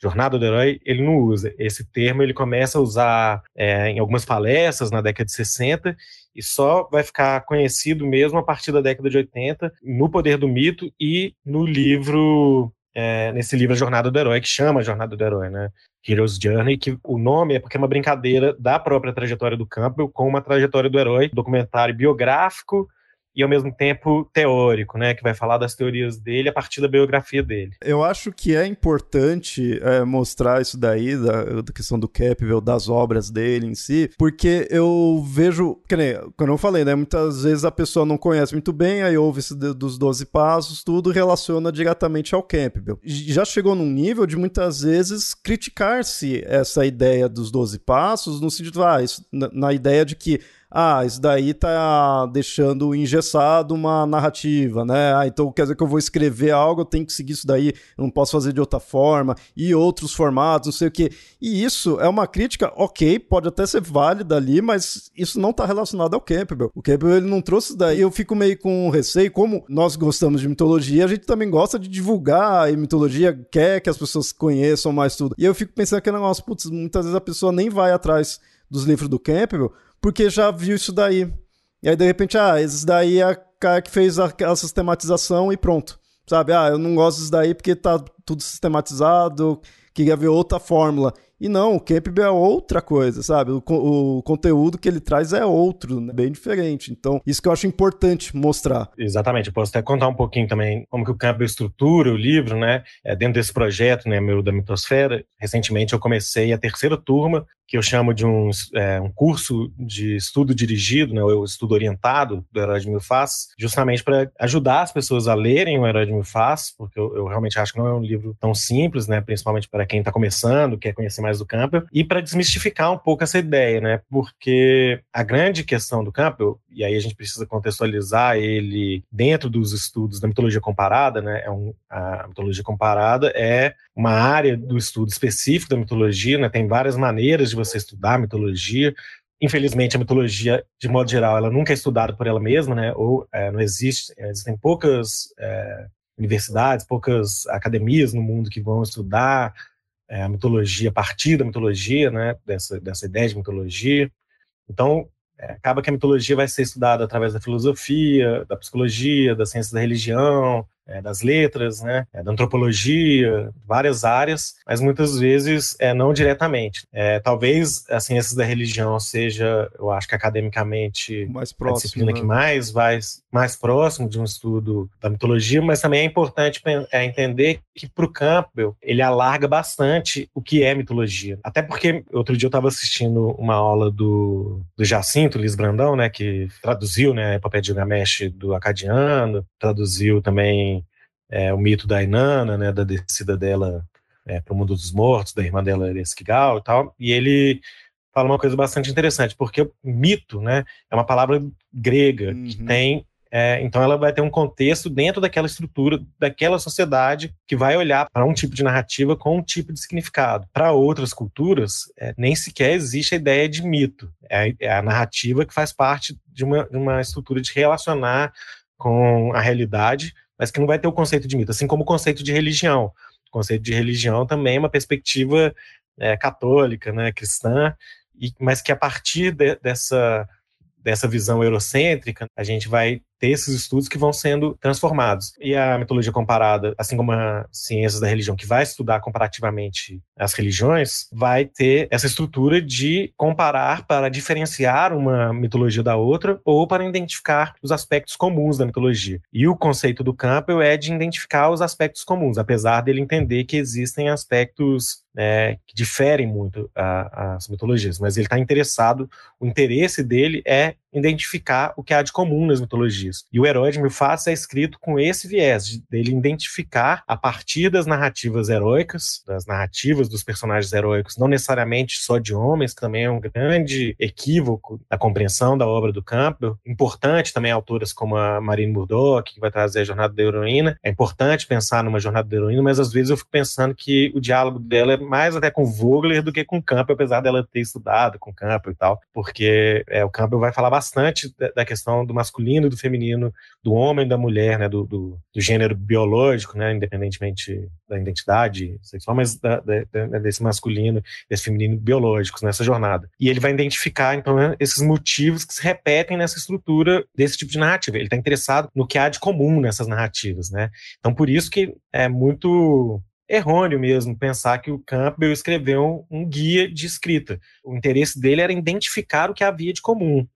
jornada do herói ele não usa. Esse termo ele começa a usar é, em algumas palestras na década de 60 e só vai ficar conhecido mesmo a partir da década de 80 no Poder do Mito e no livro é, nesse livro A Jornada do Herói, que chama Jornada do Herói, né? Hero's Journey, que o nome é porque é uma brincadeira da própria trajetória do Campbell com uma trajetória do herói, documentário biográfico e ao mesmo tempo teórico, né, que vai falar das teorias dele a partir da biografia dele. Eu acho que é importante é, mostrar isso daí, da, da, questão do Campbell, das obras dele em si, porque eu vejo, que nem, quando eu falei, né, muitas vezes a pessoa não conhece muito bem, aí ouve de, dos 12 passos, tudo relaciona diretamente ao Campbell. Já chegou num nível de muitas vezes criticar-se essa ideia dos 12 passos, no sentido, ah, isso, na, na ideia de que ah, isso daí tá deixando engessado uma narrativa, né? Ah, então quer dizer que eu vou escrever algo, eu tenho que seguir isso daí, eu não posso fazer de outra forma, e outros formatos, não sei o quê. E isso é uma crítica, ok, pode até ser válida ali, mas isso não tá relacionado ao Campbell. O Campbell ele não trouxe isso daí, eu fico meio com receio, como nós gostamos de mitologia, a gente também gosta de divulgar a mitologia, quer que as pessoas conheçam mais tudo. E eu fico pensando que negócio, putz, muitas vezes a pessoa nem vai atrás dos livros do Campbell, porque já viu isso daí. E aí, de repente, ah, esse daí é a cara que fez a sistematização e pronto. Sabe? Ah, eu não gosto disso daí porque tá tudo sistematizado, queria ver outra fórmula. E não, o Campbell é outra coisa, sabe? O, o conteúdo que ele traz é outro, né? bem diferente. Então, isso que eu acho importante mostrar. Exatamente. Eu posso até contar um pouquinho também como que o Campbell estrutura o livro, né? É, dentro desse projeto, né, meu da mitosfera, recentemente eu comecei a terceira turma que eu chamo de um, é, um curso de estudo dirigido, né, ou estudo orientado do Herói de Mil Faces, justamente para ajudar as pessoas a lerem o Herói de Mil Faces, porque eu, eu, realmente acho que não é um livro tão simples, né, principalmente para quem está começando, quer conhecer mais do Campbell, e para desmistificar um pouco essa ideia, né, porque a grande questão do Campbell, e aí a gente precisa contextualizar ele dentro dos estudos da mitologia comparada, né, é um, a mitologia comparada é uma área do estudo específico da mitologia, né, tem várias maneiras de você estudar a mitologia. Infelizmente, a mitologia, de modo geral, ela nunca é estudada por ela mesma, né? Ou é, não existe, existem poucas é, universidades, poucas academias no mundo que vão estudar é, a mitologia a partir da mitologia, né? Dessa, dessa ideia de mitologia. Então, é, acaba que a mitologia vai ser estudada através da filosofia, da psicologia, da ciência da religião, é, das letras, né, é, da antropologia, várias áreas, mas muitas vezes é, não diretamente. É, talvez a ciência da religião seja, eu acho que academicamente, mais próximo, a disciplina né? que mais vai mais próximo de um estudo da mitologia, mas também é importante é, entender que para o Campbell ele alarga bastante o que é mitologia. Até porque outro dia eu estava assistindo uma aula do, do Jacinto Liz Brandão, né, que traduziu né, a epopeia de Gilgamesh do acadiano, traduziu também é, o mito da Inanna, né, da descida dela é, para o mundo dos mortos, da irmã dela Ereskkigal e tal, e ele fala uma coisa bastante interessante, porque mito, né, é uma palavra grega uhum. que tem é, então ela vai ter um contexto dentro daquela estrutura, daquela sociedade que vai olhar para um tipo de narrativa com um tipo de significado. Para outras culturas, é, nem sequer existe a ideia de mito. É a, é a narrativa que faz parte de uma, de uma estrutura de relacionar com a realidade mas que não vai ter o conceito de mito, assim como o conceito de religião. O conceito de religião também é uma perspectiva é, católica, né, cristã, e, mas que a partir de, dessa, dessa visão eurocêntrica, a gente vai ter esses estudos que vão sendo transformados. E a mitologia comparada, assim como as ciências da religião, que vai estudar comparativamente as religiões, vai ter essa estrutura de comparar para diferenciar uma mitologia da outra ou para identificar os aspectos comuns da mitologia. E o conceito do Campbell é de identificar os aspectos comuns, apesar dele entender que existem aspectos é, que diferem muito a, as mitologias, mas ele está interessado, o interesse dele é identificar o que há de comum nas mitologias. E o Herói de Mufasa é escrito com esse viés, de, dele identificar, a partir das narrativas heróicas, das narrativas dos personagens heróicos, não necessariamente só de homens, que também é um grande equívoco da compreensão da obra do Campbell. Importante também autoras como a Marine Murdoch, que vai trazer a Jornada da Heroína. É importante pensar numa Jornada da Heroína, mas às vezes eu fico pensando que o diálogo dela é mais até com Vogler do que com Campbell, apesar dela ter estudado com Campbell e tal, porque é, o Campbell vai falar bastante da, questão do masculino e do feminino, do homem e da mulher, né, do, do, do gênero biológico, né, independentemente da identidade sexual, mas da, da, desse masculino, desse feminino biológicos nessa jornada. E ele vai identificar, então, esses motivos que se repetem nessa estrutura desse tipo de narrativa. Ele está interessado no que há de comum nessas narrativas, né? Então, por isso que é muito errôneo mesmo pensar que o Campbell escreveu um guia de escrita. O interesse dele era identificar o que havia de comum.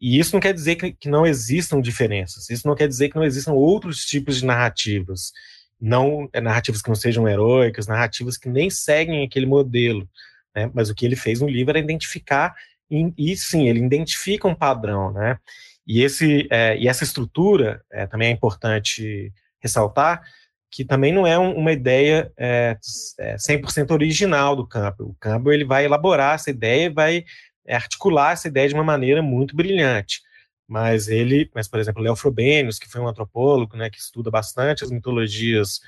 E isso não quer dizer que, não existam diferenças. Isso não quer dizer que não existam outros tipos de narrativas. Não é, narrativas que não sejam heróicas, narrativas que nem seguem aquele modelo. Né? Mas o que ele fez no livro era identificar, e, e sim, ele identifica um padrão. Né? E, esse, é, e essa estrutura, é, também é importante ressaltar, que também não é um, uma ideia é, 100% é, original do Campbell. O Campbell ele vai elaborar essa ideia e vai é, articular essa ideia de uma maneira muito brilhante. Mas ele, mas por exemplo, Léo Frobenius, que foi um antropólogo, né, que estuda bastante as mitologias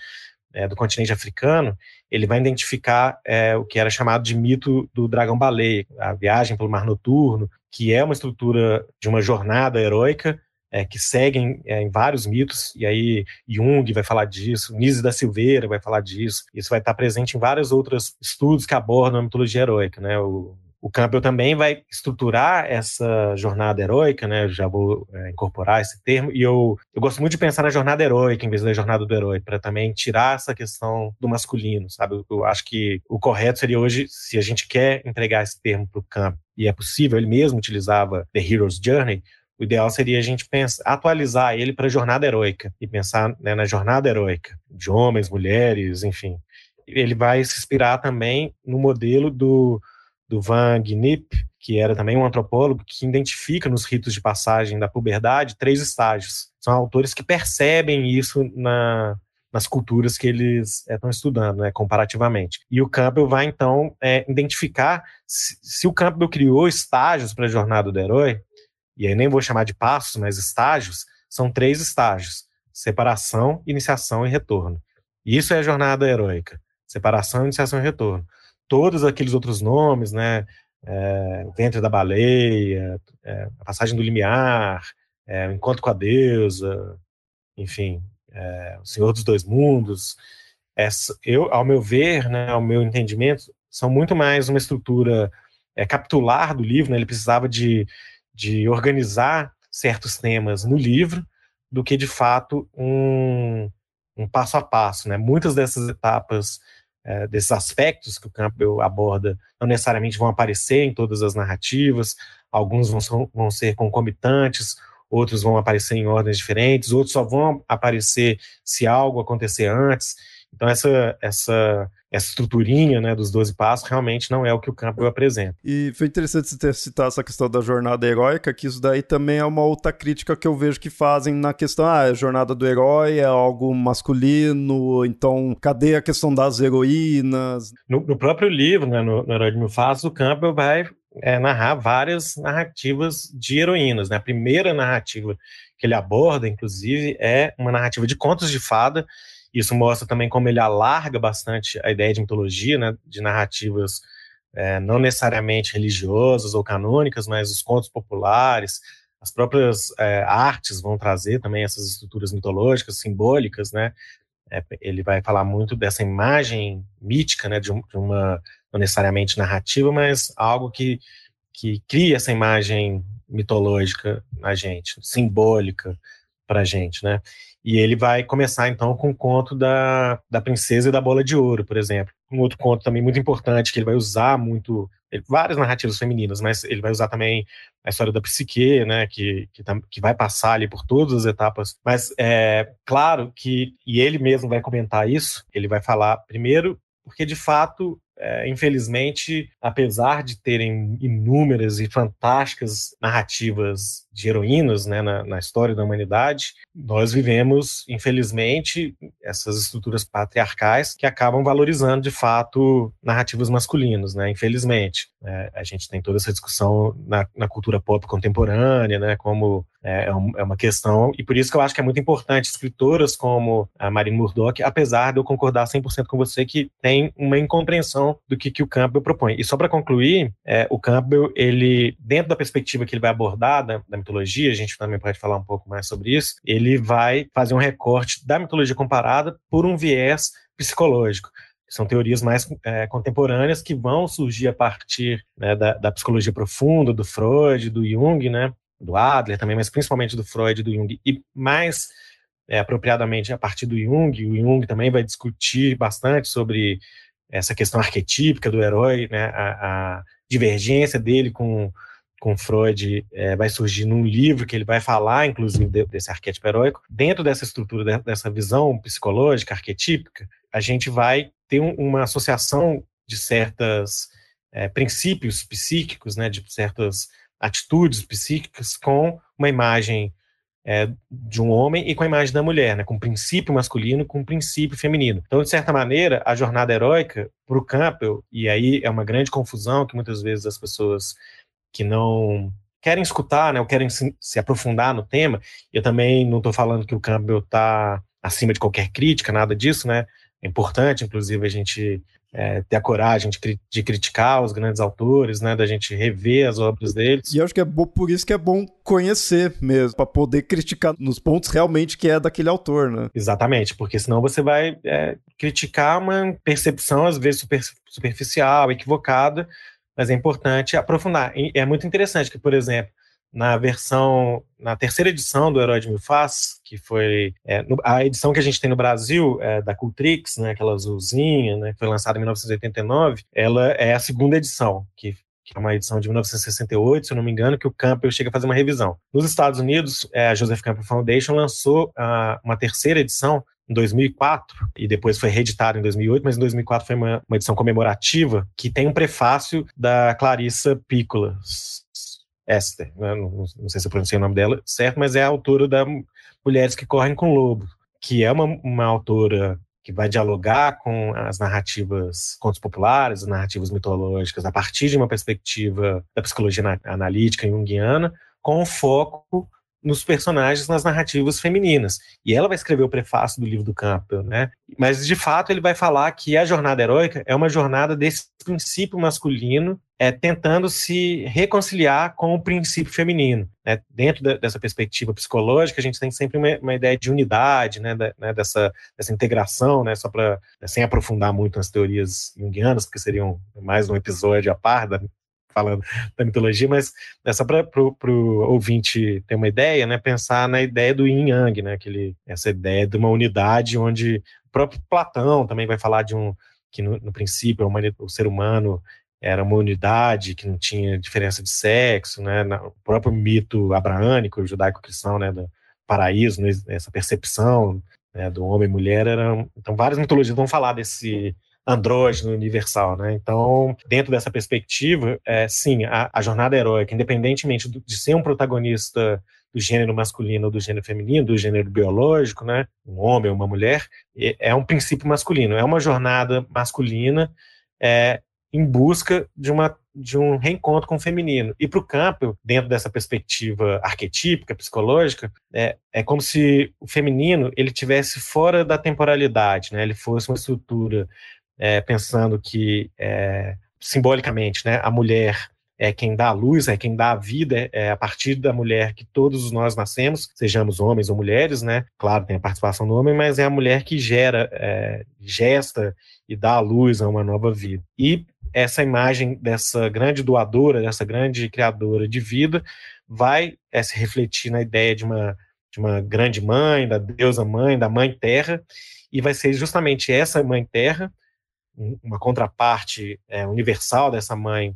é, do continente africano, ele vai identificar é, o que era chamado de mito do dragão-baleia, a viagem pelo mar noturno, que é uma estrutura de uma jornada heróica é, que seguem é, em vários mitos, e aí Jung vai falar disso, Nise da Silveira vai falar disso, isso vai estar presente em vários outros estudos que abordam a mitologia heróica, né? O, o Campbell também vai estruturar essa jornada heróica, né? Eu já vou é, incorporar esse termo, e eu, eu gosto muito de pensar na jornada heróica em vez da jornada do herói, para também tirar essa questão do masculino, sabe? Eu, eu acho que o correto seria hoje, se a gente quer entregar esse termo para o Campbell, e é possível, ele mesmo utilizava The Hero's Journey, o ideal seria a gente pensar, atualizar ele para a jornada heróica e pensar né, na jornada heróica de homens, mulheres, enfim. Ele vai se inspirar também no modelo do, do Van Gnip, que era também um antropólogo que identifica nos ritos de passagem da puberdade três estágios. São autores que percebem isso na, nas culturas que eles estão é, estudando, né, comparativamente. E o Campbell vai, então, é, identificar se, se, o Campbell criou estágios para a jornada do herói, e aí nem vou chamar de passos, mas estágios, são três estágios: separação, iniciação e retorno. Isso é a jornada heróica: separação, iniciação e retorno. Todos aqueles outros nomes, né? É, o ventre da baleia, é, a passagem do limiar, é, o encontro com a deusa, enfim, é, o Senhor dos Dois Mundos. Eu, ao meu ver, né, ao meu entendimento, são muito mais uma estrutura é, capitular do livro. Né, ele precisava de de organizar certos temas no livro do que de fato um, um passo a passo. Né? Muitas dessas etapas, é, desses aspectos que o Campbell aborda, não necessariamente vão aparecer em todas as narrativas, alguns vão, vão ser concomitantes, outros vão aparecer em ordens diferentes, outros só vão aparecer se algo acontecer antes. Então, essa, essa essa estruturinha né, dos 12 passos realmente não é o que o Campbell apresenta. E foi interessante você ter citado essa questão da jornada heróica, que isso daí também é uma outra crítica que eu vejo que fazem na questão, ah, a jornada do herói é algo masculino, então cadê a questão das heroínas? No, no próprio livro, né, no, no Herói de Mil Faces, o Campbell vai é, narrar várias narrativas de heroínas. Né? A primeira narrativa que ele aborda, inclusive, é uma narrativa de contos de fada, isso mostra também como ele alarga bastante a ideia de mitologia, né, de narrativas é, não necessariamente religiosas ou canônicas, mas os contos populares, as próprias é, artes vão trazer também essas estruturas mitológicas, simbólicas, né? É, ele vai falar muito dessa imagem mítica, né, de, um, de, uma não necessariamente narrativa, mas algo que que cria essa imagem mitológica na gente, simbólica, para gente, né? E ele vai começar então com o conto da, da princesa e da bola de ouro, por exemplo. Um outro conto também muito importante que ele vai usar muito, várias narrativas femininas, mas ele vai usar também a história da psique, né, que, que, que vai passar ali por todas as etapas. Mas é claro que, e ele mesmo vai comentar isso, ele vai falar primeiro porque de fato é, infelizmente, apesar de terem inúmeras e fantásticas narrativas de heroínas né, na, na, história da humanidade, nós vivemos, infelizmente, essas estruturas patriarcais que acabam valorizando, de fato, narrativas masculinas, né, infelizmente. É, a gente tem toda essa discussão na, na cultura pop contemporânea, né, como é, é, é, uma questão, e por isso que eu acho que é muito importante escritoras como a Marine Murdoch, apesar de eu concordar 100% com você que tem uma incompreensão do que, que o Campbell propõe. E só para concluir, é, o Campbell, ele, dentro da perspectiva que ele vai abordar da, da mitologia, a gente também pode falar um pouco mais sobre isso, ele vai fazer um recorte da mitologia comparada por um viés psicológico. São teorias mais é, contemporâneas que vão surgir a partir né, da, da, psicologia profunda, do Freud, do Jung, né, do Adler também, mas principalmente do Freud do Jung, e mais é, apropriadamente a partir do Jung. O Jung também vai discutir bastante sobre essa questão arquetípica do herói, né, a, a divergência dele com, com Freud é, vai surgir num livro que ele vai falar, inclusive, de, desse arquétipo heróico. Dentro dessa estrutura, de, dessa visão psicológica, arquetípica, a gente vai ter um, uma associação de certos é, princípios psíquicos, né, de certas atitudes psíquicas com uma imagem é, de um homem e com a imagem da mulher, né, com o princípio masculino com o princípio feminino. Então, de certa maneira, a jornada heróica para o Campbell, e aí é uma grande confusão que muitas vezes as pessoas que não querem escutar, né, ou querem se, se aprofundar no tema, eu também não estou falando que o Campbell está acima de qualquer crítica, nada disso, né? É importante, inclusive, a gente é, ter a coragem de, de, criticar os grandes autores, né, da gente rever as obras deles. E acho que é bom, por isso que é bom conhecer mesmo, para poder criticar nos pontos realmente que é daquele autor, né? Exatamente, porque senão você vai é, criticar uma percepção às vezes super, superficial, equivocada, mas é importante aprofundar. É muito interessante que, por exemplo, na versão, na terceira edição do Herói de Mil Faces, que foi é, a edição que a gente tem no Brasil, é, da Cultrix, né, aquela azulzinha, né, que foi lançada em 1989, ela é a segunda edição, que, que é uma edição de 1968, se eu não me engano, que o Campbell chega a fazer uma revisão. Nos Estados Unidos, é, a Joseph Campbell Foundation lançou a, uma terceira edição, em 2004 e depois foi reeditado em 2008, mas em 2004 foi uma, uma edição comemorativa que tem um prefácio da Clarissa Piccola, Esther, né? não, não, sei se eu pronunciei o nome dela certo, mas é a autora da Mulheres que Correm com Lobo, que é uma, uma autora que vai dialogar com as narrativas contos populares, as narrativas mitológicas, a partir de uma perspectiva da psicologia analítica junguiana, com foco nos personagens, nas narrativas femininas. E ela vai escrever o prefácio do livro do Campbell, né? Mas, de fato, ele vai falar que a jornada heróica é uma jornada desse princípio masculino é, tentando se reconciliar com o princípio feminino. Né? Dentro da, dessa perspectiva psicológica, a gente tem sempre uma, uma ideia de unidade, né? Da, né? Dessa, dessa integração, né? só para, sem aprofundar muito nas teorias junguianas, porque seriam mais um episódio a par da, falando da mitologia, mas é só para o ouvinte ter uma ideia, né, pensar na ideia do yin yang, né, aquele, essa ideia de uma unidade onde o próprio Platão também vai falar de um que no, no princípio o ser humano era uma unidade que não tinha diferença de sexo, né, o próprio mito abraânico, judaico-cristão, né, do paraíso, né, essa percepção né, do homem e mulher, eram, então várias mitologias vão falar desse andrógeno universal, né? Então, dentro dessa perspectiva, é, sim, a, a jornada heróica, independentemente de ser um protagonista do gênero masculino ou do gênero feminino, do gênero biológico, né? Um homem ou uma mulher, é um princípio masculino, é uma jornada masculina é, em busca de uma de um reencontro com o feminino. E para o Campbell, dentro dessa perspectiva arquetípica, psicológica, é, é como se o feminino ele tivesse fora da temporalidade, né? Ele fosse uma estrutura é, pensando que, é, simbolicamente, né, a mulher é quem dá a luz, é quem dá a vida, é a partir da mulher que todos nós nascemos, sejamos homens ou mulheres, né? Claro, tem a participação do homem, mas é a mulher que gera, é, gesta e dá a luz a uma nova vida. E essa imagem dessa grande doadora, dessa grande criadora de vida, vai é, se refletir na ideia de uma, de uma grande mãe, da deusa mãe, da mãe terra, e vai ser justamente essa mãe terra, uma contraparte é, universal dessa mãe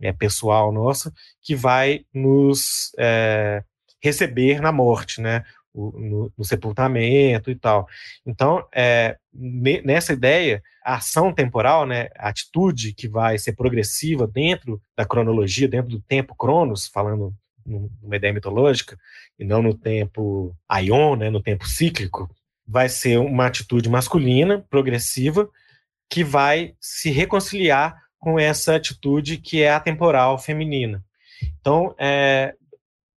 é, pessoal nossa, que vai nos é, receber na morte, né? O, no, no, sepultamento e tal. Então, é, nessa ideia, a ação temporal, né, a atitude que vai ser progressiva dentro da cronologia, dentro do tempo cronos, falando numa ideia mitológica, e não no tempo aion, né, no tempo cíclico, vai ser uma atitude masculina, progressiva, que vai se reconciliar com essa atitude que é atemporal feminina. Então, é,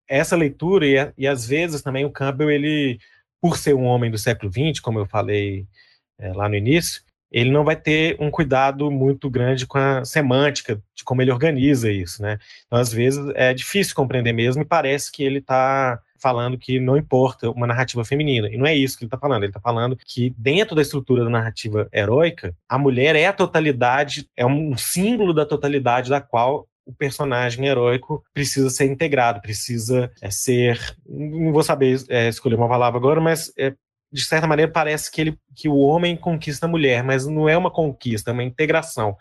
essa leitura, e, e às vezes também o Campbell, ele, por ser um homem do século XX, como eu falei é, lá no início, ele não vai ter um cuidado muito grande com a semântica, de como ele organiza isso, né? Então, às vezes, é difícil compreender mesmo e parece que ele está falando que não importa uma narrativa feminina. E não é isso que ele está falando. Ele está falando que dentro da estrutura da narrativa heróica, a mulher é a totalidade, é um símbolo da totalidade da qual o personagem heróico precisa ser integrado, precisa é, ser. Não vou saber é, escolher uma palavra agora, mas é, de certa maneira parece que, ele, que o homem conquista a mulher, mas não é uma conquista, é uma integração.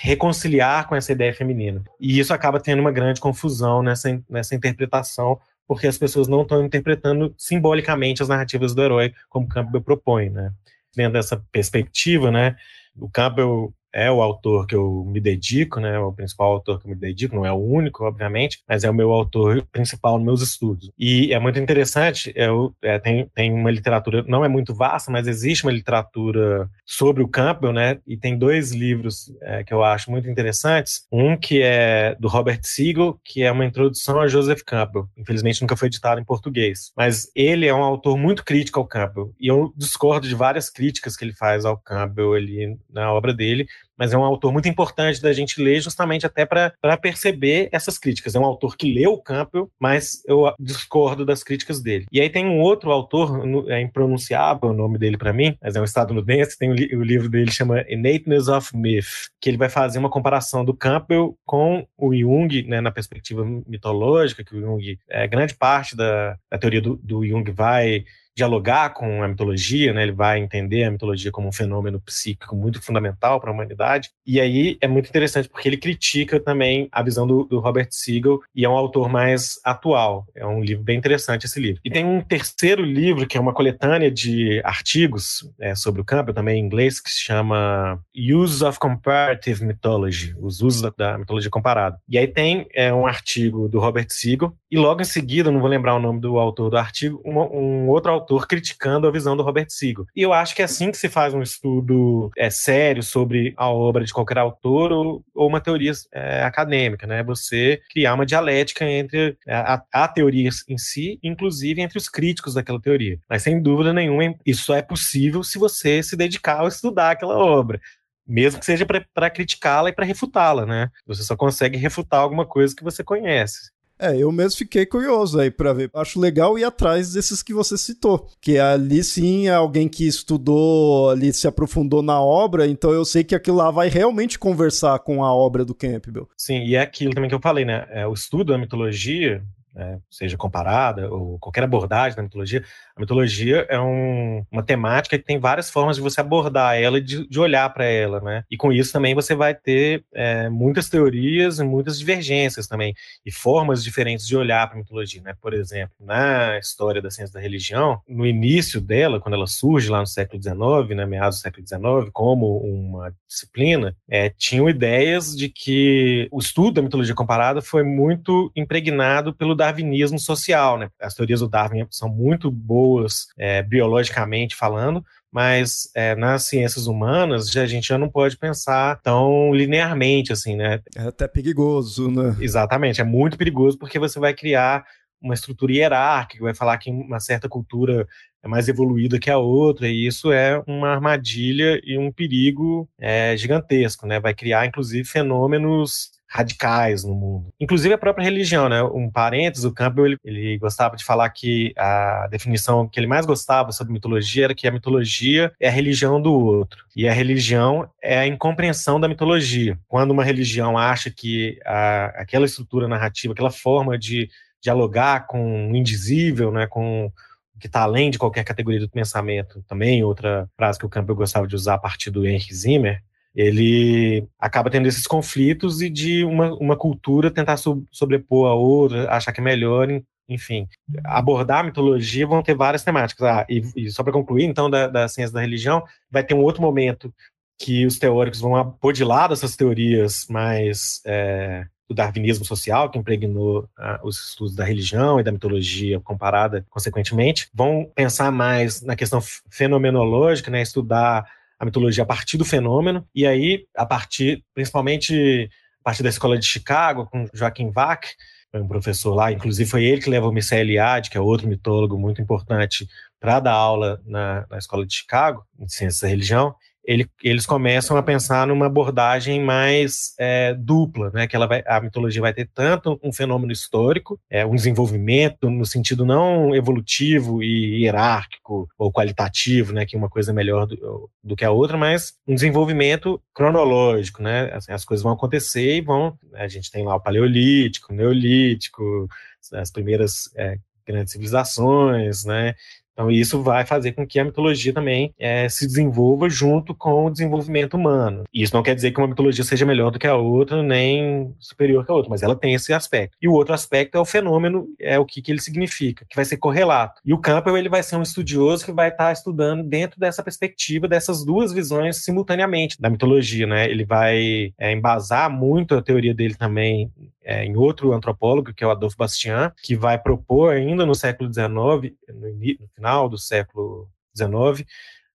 Reconciliar com essa ideia feminina. E isso acaba tendo uma grande confusão nessa, nessa interpretação, porque as pessoas não estão interpretando simbolicamente as narrativas do herói, como Campbell propõe. Né? Dentro dessa perspectiva, né, o Campbell é o autor que eu me dedico, né? O principal autor que eu me dedico, não é o único, obviamente, mas é o meu autor principal nos meus estudos. E é muito interessante, eu, é, tem, tem uma literatura, não é muito vasta, mas existe uma literatura sobre o Campbell, né? E tem dois livros é, que eu acho muito interessantes. Um que é do Robert Siegel, que é uma introdução a Joseph Campbell. Infelizmente nunca foi editado em português. Mas ele é um autor muito crítico ao Campbell. E eu discordo de várias críticas que ele faz ao Campbell ali na obra dele mas é um autor muito importante da gente ler, justamente até para perceber essas críticas. É um autor que leu o Campbell, mas eu discordo das críticas dele. E aí tem um outro autor, é impronunciável o nome dele para mim, mas é um estadunidense, tem o, li o livro dele chama Innateness of Myth, que ele vai fazer uma comparação do Campbell com o Jung, né, na perspectiva mitológica, que o Jung, é, grande parte da, da teoria do, do Jung vai dialogar com a mitologia, né? Ele vai entender a mitologia como um fenômeno psíquico muito fundamental para a humanidade. E aí é muito interessante porque ele critica também a visão do, do, Robert Siegel e é um autor mais atual. É um livro bem interessante esse livro. E tem um terceiro livro que é uma coletânea de artigos é, sobre o campo, também em inglês, que se chama Use of Comparative Mythology, os usos da, da mitologia comparada. E aí tem é, um artigo do Robert Siegel e logo em seguida, não vou lembrar o nome do autor do artigo, um, um outro autor autor criticando a visão do Robert Siegel. E eu acho que é assim que se faz um estudo é, sério sobre a obra de qualquer autor ou, ou uma teoria é, acadêmica, né? Você criar uma dialética entre a, a, teoria em si, inclusive entre os críticos daquela teoria. Mas sem dúvida nenhuma, isso só é possível se você se dedicar a estudar aquela obra mesmo que seja para criticá-la e para refutá-la, né? Você só consegue refutar alguma coisa que você conhece. É, eu mesmo fiquei curioso aí para ver. Acho legal ir atrás desses que você citou, que ali sim é alguém que estudou, ali se aprofundou na obra, então eu sei que aquilo lá vai realmente conversar com a obra do Campbell. Sim, e é aquilo também que eu falei, né? É, o estudo da mitologia, né, seja comparada ou qualquer abordagem da mitologia, a mitologia é um, uma temática que tem várias formas de você abordar ela e de, de olhar para ela, né? E com isso também você vai ter é, muitas teorias e muitas divergências também e formas diferentes de olhar para a mitologia, né? Por exemplo, na história da ciência da religião, no início dela, quando ela surge lá no século XIX, né, meados do século XIX, como uma disciplina, é, tinham ideias de que o estudo da mitologia comparada foi muito impregnado pelo darwinismo social, né? As teorias do Darwin são muito boas é, biologicamente falando, mas é, nas ciências humanas já, a gente já não pode pensar tão linearmente assim, né? É até perigoso, né? Exatamente, é muito perigoso porque você vai criar uma estrutura hierárquica, vai falar que uma certa cultura é mais evoluída que a outra, e isso é uma armadilha e um perigo é, gigantesco, né? Vai criar, inclusive, fenômenos radicais no mundo. Inclusive a própria religião, né? Um parênteses, o Campbell, ele, ele, gostava de falar que a definição que ele mais gostava sobre mitologia era que a mitologia é a religião do outro. E a religião é a incompreensão da mitologia. Quando uma religião acha que a, aquela estrutura narrativa, aquela forma de dialogar com o indizível, né, com que está além de qualquer categoria do pensamento, também outra frase que o Campbell gostava de usar a partir do Henry Zimmer, ele acaba tendo esses conflitos e de uma, uma cultura tentar sobrepor a outra, achar que é melhor, enfim. Abordar a mitologia vão ter várias temáticas. Ah, e, e só para concluir, então, da, da ciência da religião, vai ter um outro momento que os teóricos vão pôr de lado essas teorias mais é, do darwinismo social, que impregnou ah, os estudos da religião e da mitologia comparada, consequentemente, vão pensar mais na questão fenomenológica, né, estudar a mitologia a partir do fenômeno, e aí, a partir, principalmente a partir da escola de Chicago, com Joaquim Vac, um professor lá, inclusive foi ele que levou o Michel Eliade, que é outro mitólogo muito importante, para dar aula na, na escola de Chicago, em ciências da religião, ele, eles começam a pensar numa abordagem mais é, dupla, né? Que ela vai, a mitologia vai ter tanto um fenômeno histórico, é, um desenvolvimento no sentido não evolutivo e hierárquico ou qualitativo, né? Que uma coisa é melhor do, do que a outra, mas um desenvolvimento cronológico, né? Assim, as coisas vão acontecer e vão. A gente tem lá o paleolítico, o neolítico, as primeiras é, grandes civilizações, né? Então, isso vai fazer com que a mitologia também é, se desenvolva junto com o desenvolvimento humano. Isso não quer dizer que uma mitologia seja melhor do que a outra, nem superior que a outra, mas ela tem esse aspecto. E o outro aspecto é o fenômeno, é o que, que ele significa, que vai ser correlato. E o Campbell ele vai ser um estudioso que vai estar estudando dentro dessa perspectiva, dessas duas visões simultaneamente da mitologia. Né? Ele vai é, embasar muito a teoria dele também é, em outro antropólogo, que é o Adolfo Bastian, que vai propor ainda no século XIX, no, no final do século XIX,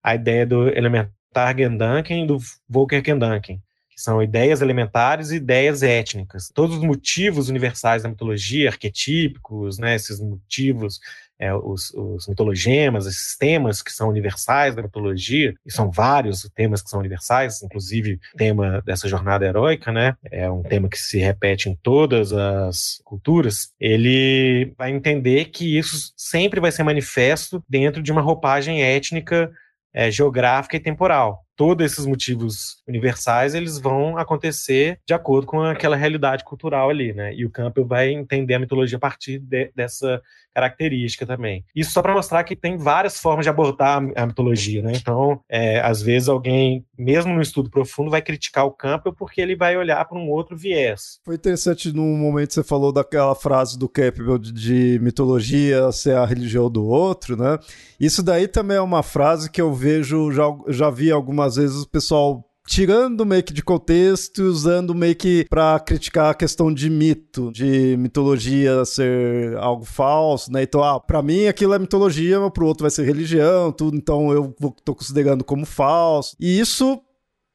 a ideia do elementar Gedanken e do Volker Gedanken, que são ideias elementares e ideias étnicas. Todos os motivos universais da mitologia, arquetípicos, né, esses motivos é, os, os, mitologemas, esses temas que são universais da mitologia, e são vários temas que são universais, inclusive o tema dessa jornada heróica, né? É um tema que se repete em todas as culturas. Ele vai entender que isso sempre vai ser manifesto dentro de uma roupagem étnica, é, geográfica e temporal todos esses motivos universais eles vão acontecer de acordo com aquela realidade cultural ali, né? E o Campbell vai entender a mitologia a partir de, dessa característica também. Isso só para mostrar que tem várias formas de abordar a mitologia, né? Então, é, às vezes alguém, mesmo no estudo profundo, vai criticar o Campbell porque ele vai olhar para um outro viés. Foi interessante no momento você falou daquela frase do Campbell de, de mitologia ser a religião do outro, né? Isso daí também é uma frase que eu vejo, já, já vi algumas vezes o pessoal tirando meio que de contexto e usando meio que pra criticar a questão de mito, de mitologia ser algo falso, né? Então, ah, pra mim aquilo é mitologia, mas pro outro vai ser religião, tudo, então eu tô considerando como falso. E isso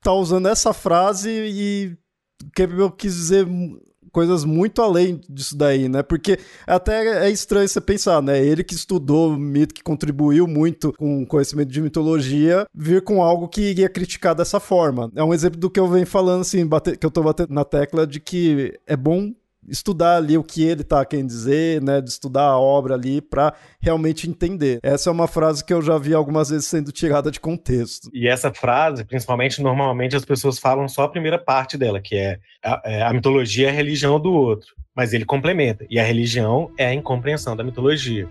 tá usando essa frase e que eu quis dizer coisas muito além disso daí, né? Porque até é estranho você pensar, né? Ele que estudou mito, que contribuiu muito com conhecimento de mitologia, vir com algo que iria criticar dessa forma. É um exemplo do que eu venho falando, assim, que eu tô batendo na tecla de que é bom estudar ali o que ele está querendo dizer, né, de estudar a obra ali para realmente entender. Essa é uma frase que eu já vi algumas vezes sendo tirada de contexto. E essa frase, principalmente, normalmente as pessoas falam só a primeira parte dela, que é a, é, a mitologia é a religião do outro, mas ele complementa. E a religião é a incompreensão da mitologia.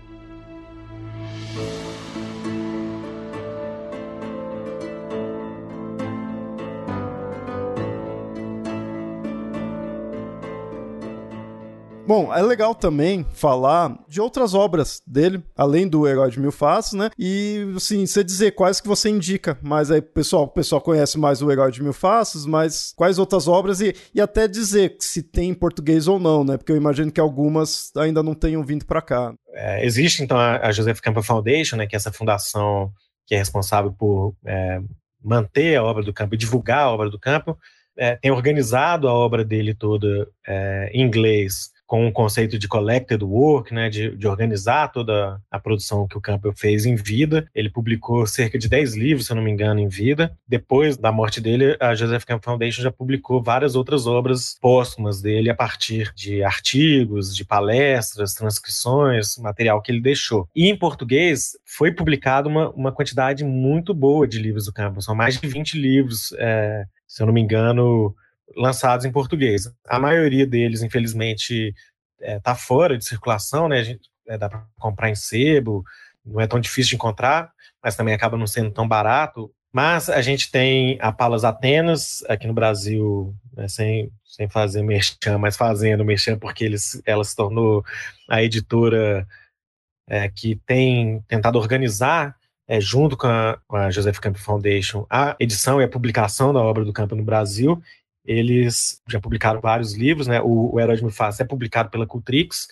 Bom, é legal também falar de outras obras dele, além do Herói de Mil Faces, né? E, assim, você dizer quais que você indica. Mas aí, pessoal, o pessoal conhece mais o Herói de Mil Faces, mas quais outras obras e, e até dizer se tem em português ou não, né? Porque eu imagino que algumas ainda não tenham vindo para cá. É, existe, então, a Joseph Campbell Foundation, né? Que é essa fundação que é responsável por é, manter a obra do Campbell, divulgar a obra do Campbell. É, tem organizado a obra dele toda é, em inglês com o conceito de collected work, né, de, de, organizar toda a produção que o Campbell fez em vida. Ele publicou cerca de 10 livros, se eu não me engano, em vida. Depois da morte dele, a Joseph Campbell Foundation já publicou várias outras obras póstumas dele a partir de artigos, de palestras, transcrições, material que ele deixou. E em português foi publicado uma, uma quantidade muito boa de livros do Campbell, são mais de 20 livros, é, se eu não me engano, lançados em português. A maioria deles, infelizmente, está é, fora de circulação, né? Gente, é, dá para comprar em sebo, não é tão difícil de encontrar, mas também acaba não sendo tão barato. Mas a gente tem a Palas Atenas aqui no Brasil, né, sem, sem fazer merchan, mas fazendo merchan, porque eles, ela se tornou a editora é, que tem tentado organizar, é, junto com a, com a Joseph Camp Foundation, a edição e a publicação da obra do Campo no Brasil. Eles já publicaram vários livros, né? O, o Herói de Mufasa é publicado pela Cultrix,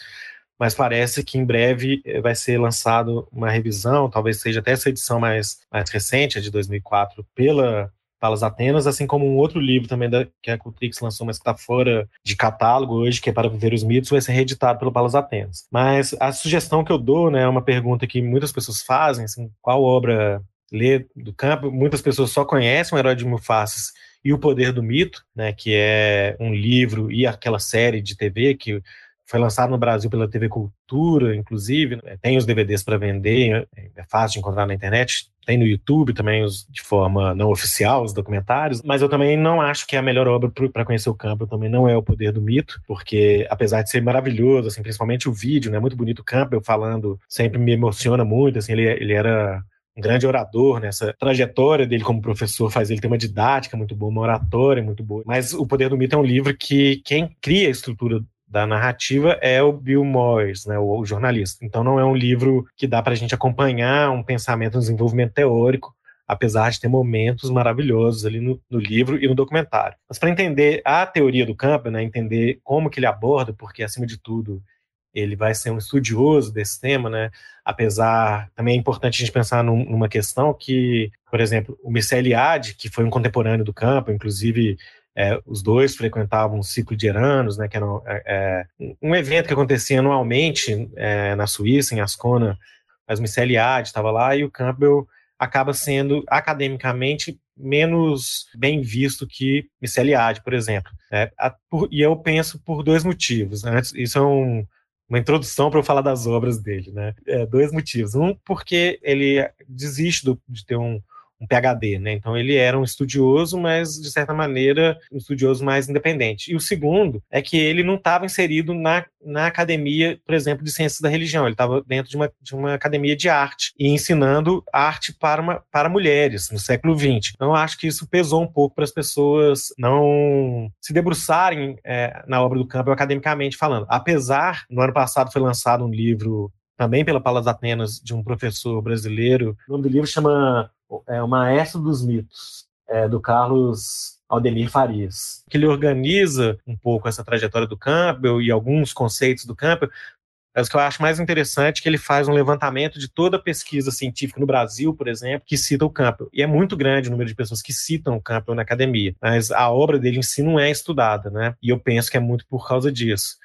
mas parece que em breve eh, vai ser lançado uma revisão, talvez seja até essa edição mais, mais recente, a de 2004, pela Palas Atenas, assim como um outro livro também da, que a Cultrix lançou, mas que está fora de catálogo hoje, que é Para Viver os Mitos, vai ser reeditado pelo Palas Atenas. Mas a sugestão que eu dou, né, é uma pergunta que muitas pessoas fazem, assim, qual obra ler do campo? Muitas pessoas só conhecem o Herói de Mufaces e o Poder do Mito, né, que é um livro e aquela série de TV que foi lançado no Brasil pela TV Cultura, inclusive. Né? Tem os DVDs para vender, é fácil de encontrar na internet. Tem no YouTube também, os, de forma não oficial, os documentários. Mas eu também não acho que é a melhor obra para conhecer o campo. Também não é O Poder do Mito, porque apesar de ser maravilhoso, assim, principalmente o vídeo, né, muito bonito o Campbell falando, sempre me emociona muito. Assim, ele, ele era um grande orador, né? trajetória dele como professor faz ele ter uma didática muito boa, uma oratória muito boa. Mas O Poder do Mito é um livro que quem cria a estrutura da narrativa é o Bill Moyers, né, o, o jornalista. Então não é um livro que dá para a gente acompanhar um pensamento, um desenvolvimento teórico, apesar de ter momentos maravilhosos ali no, no livro e no documentário. Mas para entender a teoria do campo, né, entender como que ele aborda, porque acima de tudo ele vai ser um estudioso desse tema, né? Apesar, também é importante a gente pensar num, numa questão que, por exemplo, o Mircea Eliade, que foi um contemporâneo do campo, inclusive é, os dois frequentavam um ciclo de Eranos, né, que era é, é, um evento que acontecia anualmente é, na Suíça, em Ascona, mas o Michel estava lá e o Campbell acaba sendo academicamente menos bem visto que Michel por exemplo. É, por, e eu penso por dois motivos. Né? Isso é um, uma introdução para eu falar das obras dele. Né? É, dois motivos. Um, porque ele desiste do, de ter um, um PhD, né? Então ele era um estudioso, mas de certa maneira um estudioso mais independente. E o segundo é que ele não estava inserido na, na academia, por exemplo, de ciências da religião. Ele estava dentro de uma, de uma academia de arte e ensinando arte para, uma, para mulheres no século XX. Então acho que isso pesou um pouco para as pessoas não se debruçarem é, na obra do Campbell academicamente falando. Apesar, no ano passado foi lançado um livro também pela Palas Atenas de um professor brasileiro. O nome do livro chama é o Maestro dos Mitos, é, do Carlos Aldemir Farias, que ele organiza um pouco essa trajetória do Campbell e alguns conceitos do Campbell, mas o que eu acho mais interessante é que ele faz um levantamento de toda a pesquisa científica no Brasil, por exemplo, que cita o Campbell. E é muito grande o número de pessoas que citam o Campbell na academia, mas a obra dele em si não é estudada, né? E eu penso que é muito por causa disso.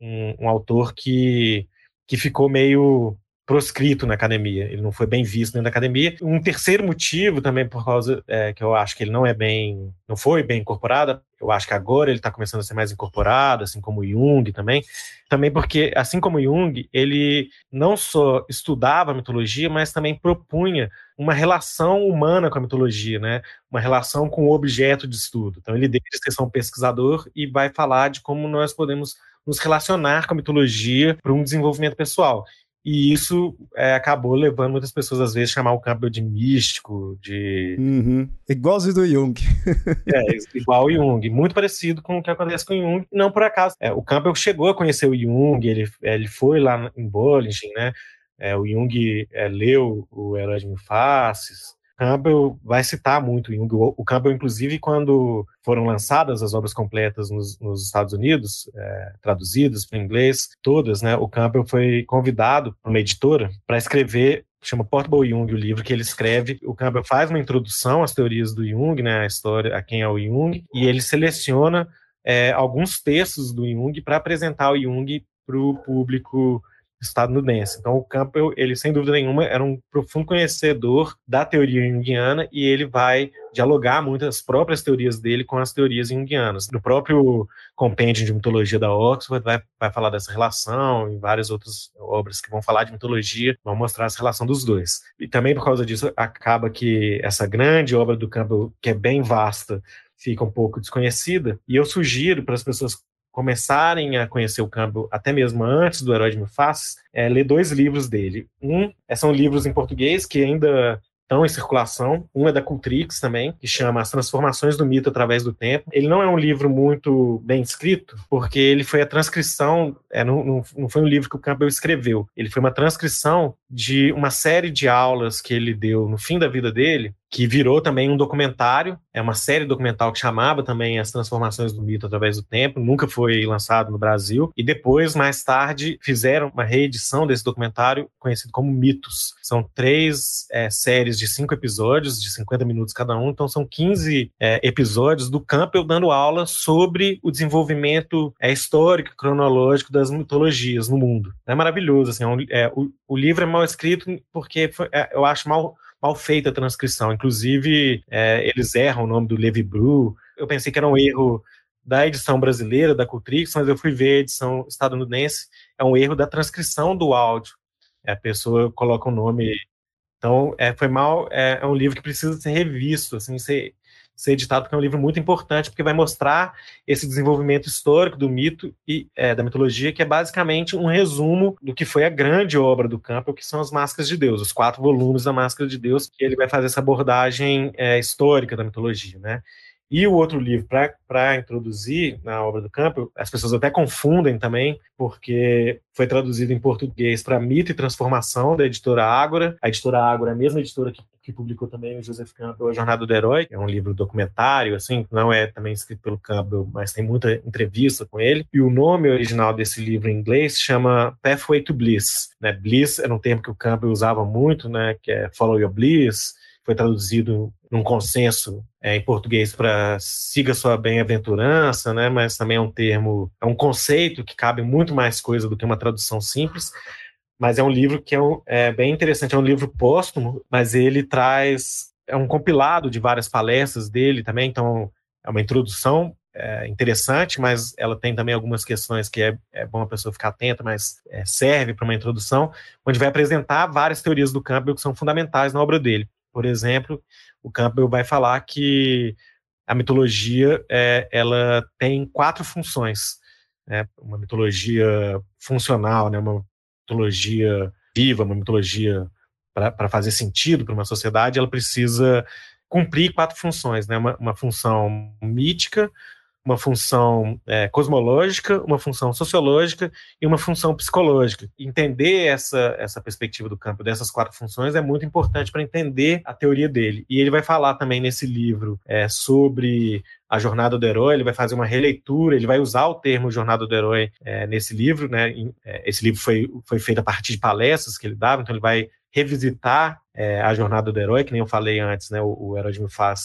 Um, um autor que, que ficou meio proscrito na academia, ele não foi bem visto dentro da academia. Um terceiro motivo também por causa é, que eu acho que ele não é bem, não foi bem incorporado, eu acho que agora ele está começando a ser mais incorporado, assim como Jung também, também porque, assim como Jung, ele não só estudava a mitologia, mas também propunha uma relação humana com a mitologia, né? uma relação com o objeto de estudo. Então ele deixa de ser um pesquisador e vai falar de como nós podemos nos relacionar com a mitologia para um desenvolvimento pessoal. E isso é, acabou levando muitas pessoas, às vezes, a chamar o Campbell de místico, de. Uhum. Igualzinho do Jung. [laughs] é, igual o Jung. Muito parecido com o que acontece com o Jung. Não por acaso. É, o Campbell chegou a conhecer o Jung, ele, ele foi lá em Bollingen, né? É, o Jung é, leu o Herói de Mil Faces. Campbell vai citar muito Jung. O Campbell, inclusive, quando foram lançadas as obras completas nos, nos Estados Unidos, é, traduzidas para inglês, todas, né? O Campbell foi convidado por uma editora para escrever chama Portable Jung, o livro que ele escreve. O Campbell faz uma introdução às teorias do Jung, né, a história, a quem é o Jung, e ele seleciona é, alguns textos do Jung para apresentar o Jung para o público estadunidense. Então, o Campbell, ele sem dúvida nenhuma era um profundo conhecedor da teoria junguiana e ele vai dialogar muitas próprias teorias dele com as teorias junguianas. No próprio compêndio de mitologia da Oxford vai, vai falar dessa relação e várias outras obras que vão falar de mitologia vão mostrar essa relação dos dois. E também por causa disso acaba que essa grande obra do Campbell, que é bem vasta, fica um pouco desconhecida. E eu sugiro para as pessoas começarem a conhecer o Campbell, até mesmo antes do Herói de Mil Faces, é ler dois livros dele. Um é, são livros em português que ainda estão em circulação. Um é da Cultrix também, que chama As Transformações do Mito através do Tempo. Ele não é um livro muito bem escrito, porque ele foi a transcrição, é, não, não, não foi um livro que o Campbell escreveu, ele foi uma transcrição de uma série de aulas que ele deu no fim da vida dele, que virou também um documentário, é uma série documental que chamava também As Transformações do Mito através do Tempo, nunca foi lançado no Brasil, e depois, mais tarde, fizeram uma reedição desse documentário conhecido como Mitos. São três é, séries de cinco episódios, de 50 minutos cada um, então são 15 é, episódios do Campbell dando aula sobre o desenvolvimento é, histórico, cronológico das mitologias no mundo. É maravilhoso, assim, é um, é, o, o livro é mal escrito porque foi, é, eu acho mal mal feita a transcrição. Inclusive, é, eles erram o nome do Levi Bru. Eu pensei que era um erro da edição brasileira, da Cultrix, mas eu fui ver a edição estadunidense, é um erro da transcrição do áudio. A pessoa coloca o um nome. Então, é, foi mal. É, é, um livro que precisa ser revisto, assim, ser ser editado, porque é um livro muito importante, porque vai mostrar esse desenvolvimento histórico do mito e é, da mitologia, que é basicamente um resumo do que foi a grande obra do Campbell, que são as Máscaras de Deus, os quatro volumes da Máscara de Deus, que ele vai fazer essa abordagem é, histórica da mitologia, né? E o outro livro, para introduzir na obra do Campbell, as pessoas até confundem também, porque foi traduzido em português para Mito e Transformação, da editora Ágora. A editora Ágora é a mesma editora que, que publicou também o Joseph Campbell, A Jornada do Herói, que é um livro documentário, assim, não é também escrito pelo Campbell, mas tem muita entrevista com ele. E o nome original desse livro em inglês chama Pathway to Bliss. Né? Bliss era um termo que o Campbell usava muito, né? que é Follow Your Bliss, foi traduzido num consenso é, em português para siga sua bem-aventurança, né? Mas também é um termo, é um conceito que cabe muito mais coisa do que uma tradução simples. Mas é um livro que é, um, é bem interessante, é um livro póstumo, mas ele traz é um compilado de várias palestras dele também, então é uma introdução é, interessante, mas ela tem também algumas questões que é, é bom a pessoa ficar atenta, mas é, serve para uma introdução, onde vai apresentar várias teorias do Campbell que são fundamentais na obra dele. Por exemplo, o Campbell vai falar que a mitologia é, ela tem quatro funções. Né? Uma mitologia funcional, né? uma mitologia viva, uma mitologia para fazer sentido para uma sociedade, ela precisa cumprir quatro funções, né? Uma, uma função mítica, uma função é, cosmológica, uma função sociológica e uma função psicológica. Entender essa, essa perspectiva do campo dessas quatro funções é muito importante para entender a teoria dele. E ele vai falar também nesse livro é, sobre a jornada do herói, ele vai fazer uma releitura, ele vai usar o termo jornada do herói é, nesse livro, né? É, esse livro foi, foi feito a partir de palestras que ele dava, então ele vai revisitar é, a jornada do herói, que nem eu falei antes, né? O, o Herói de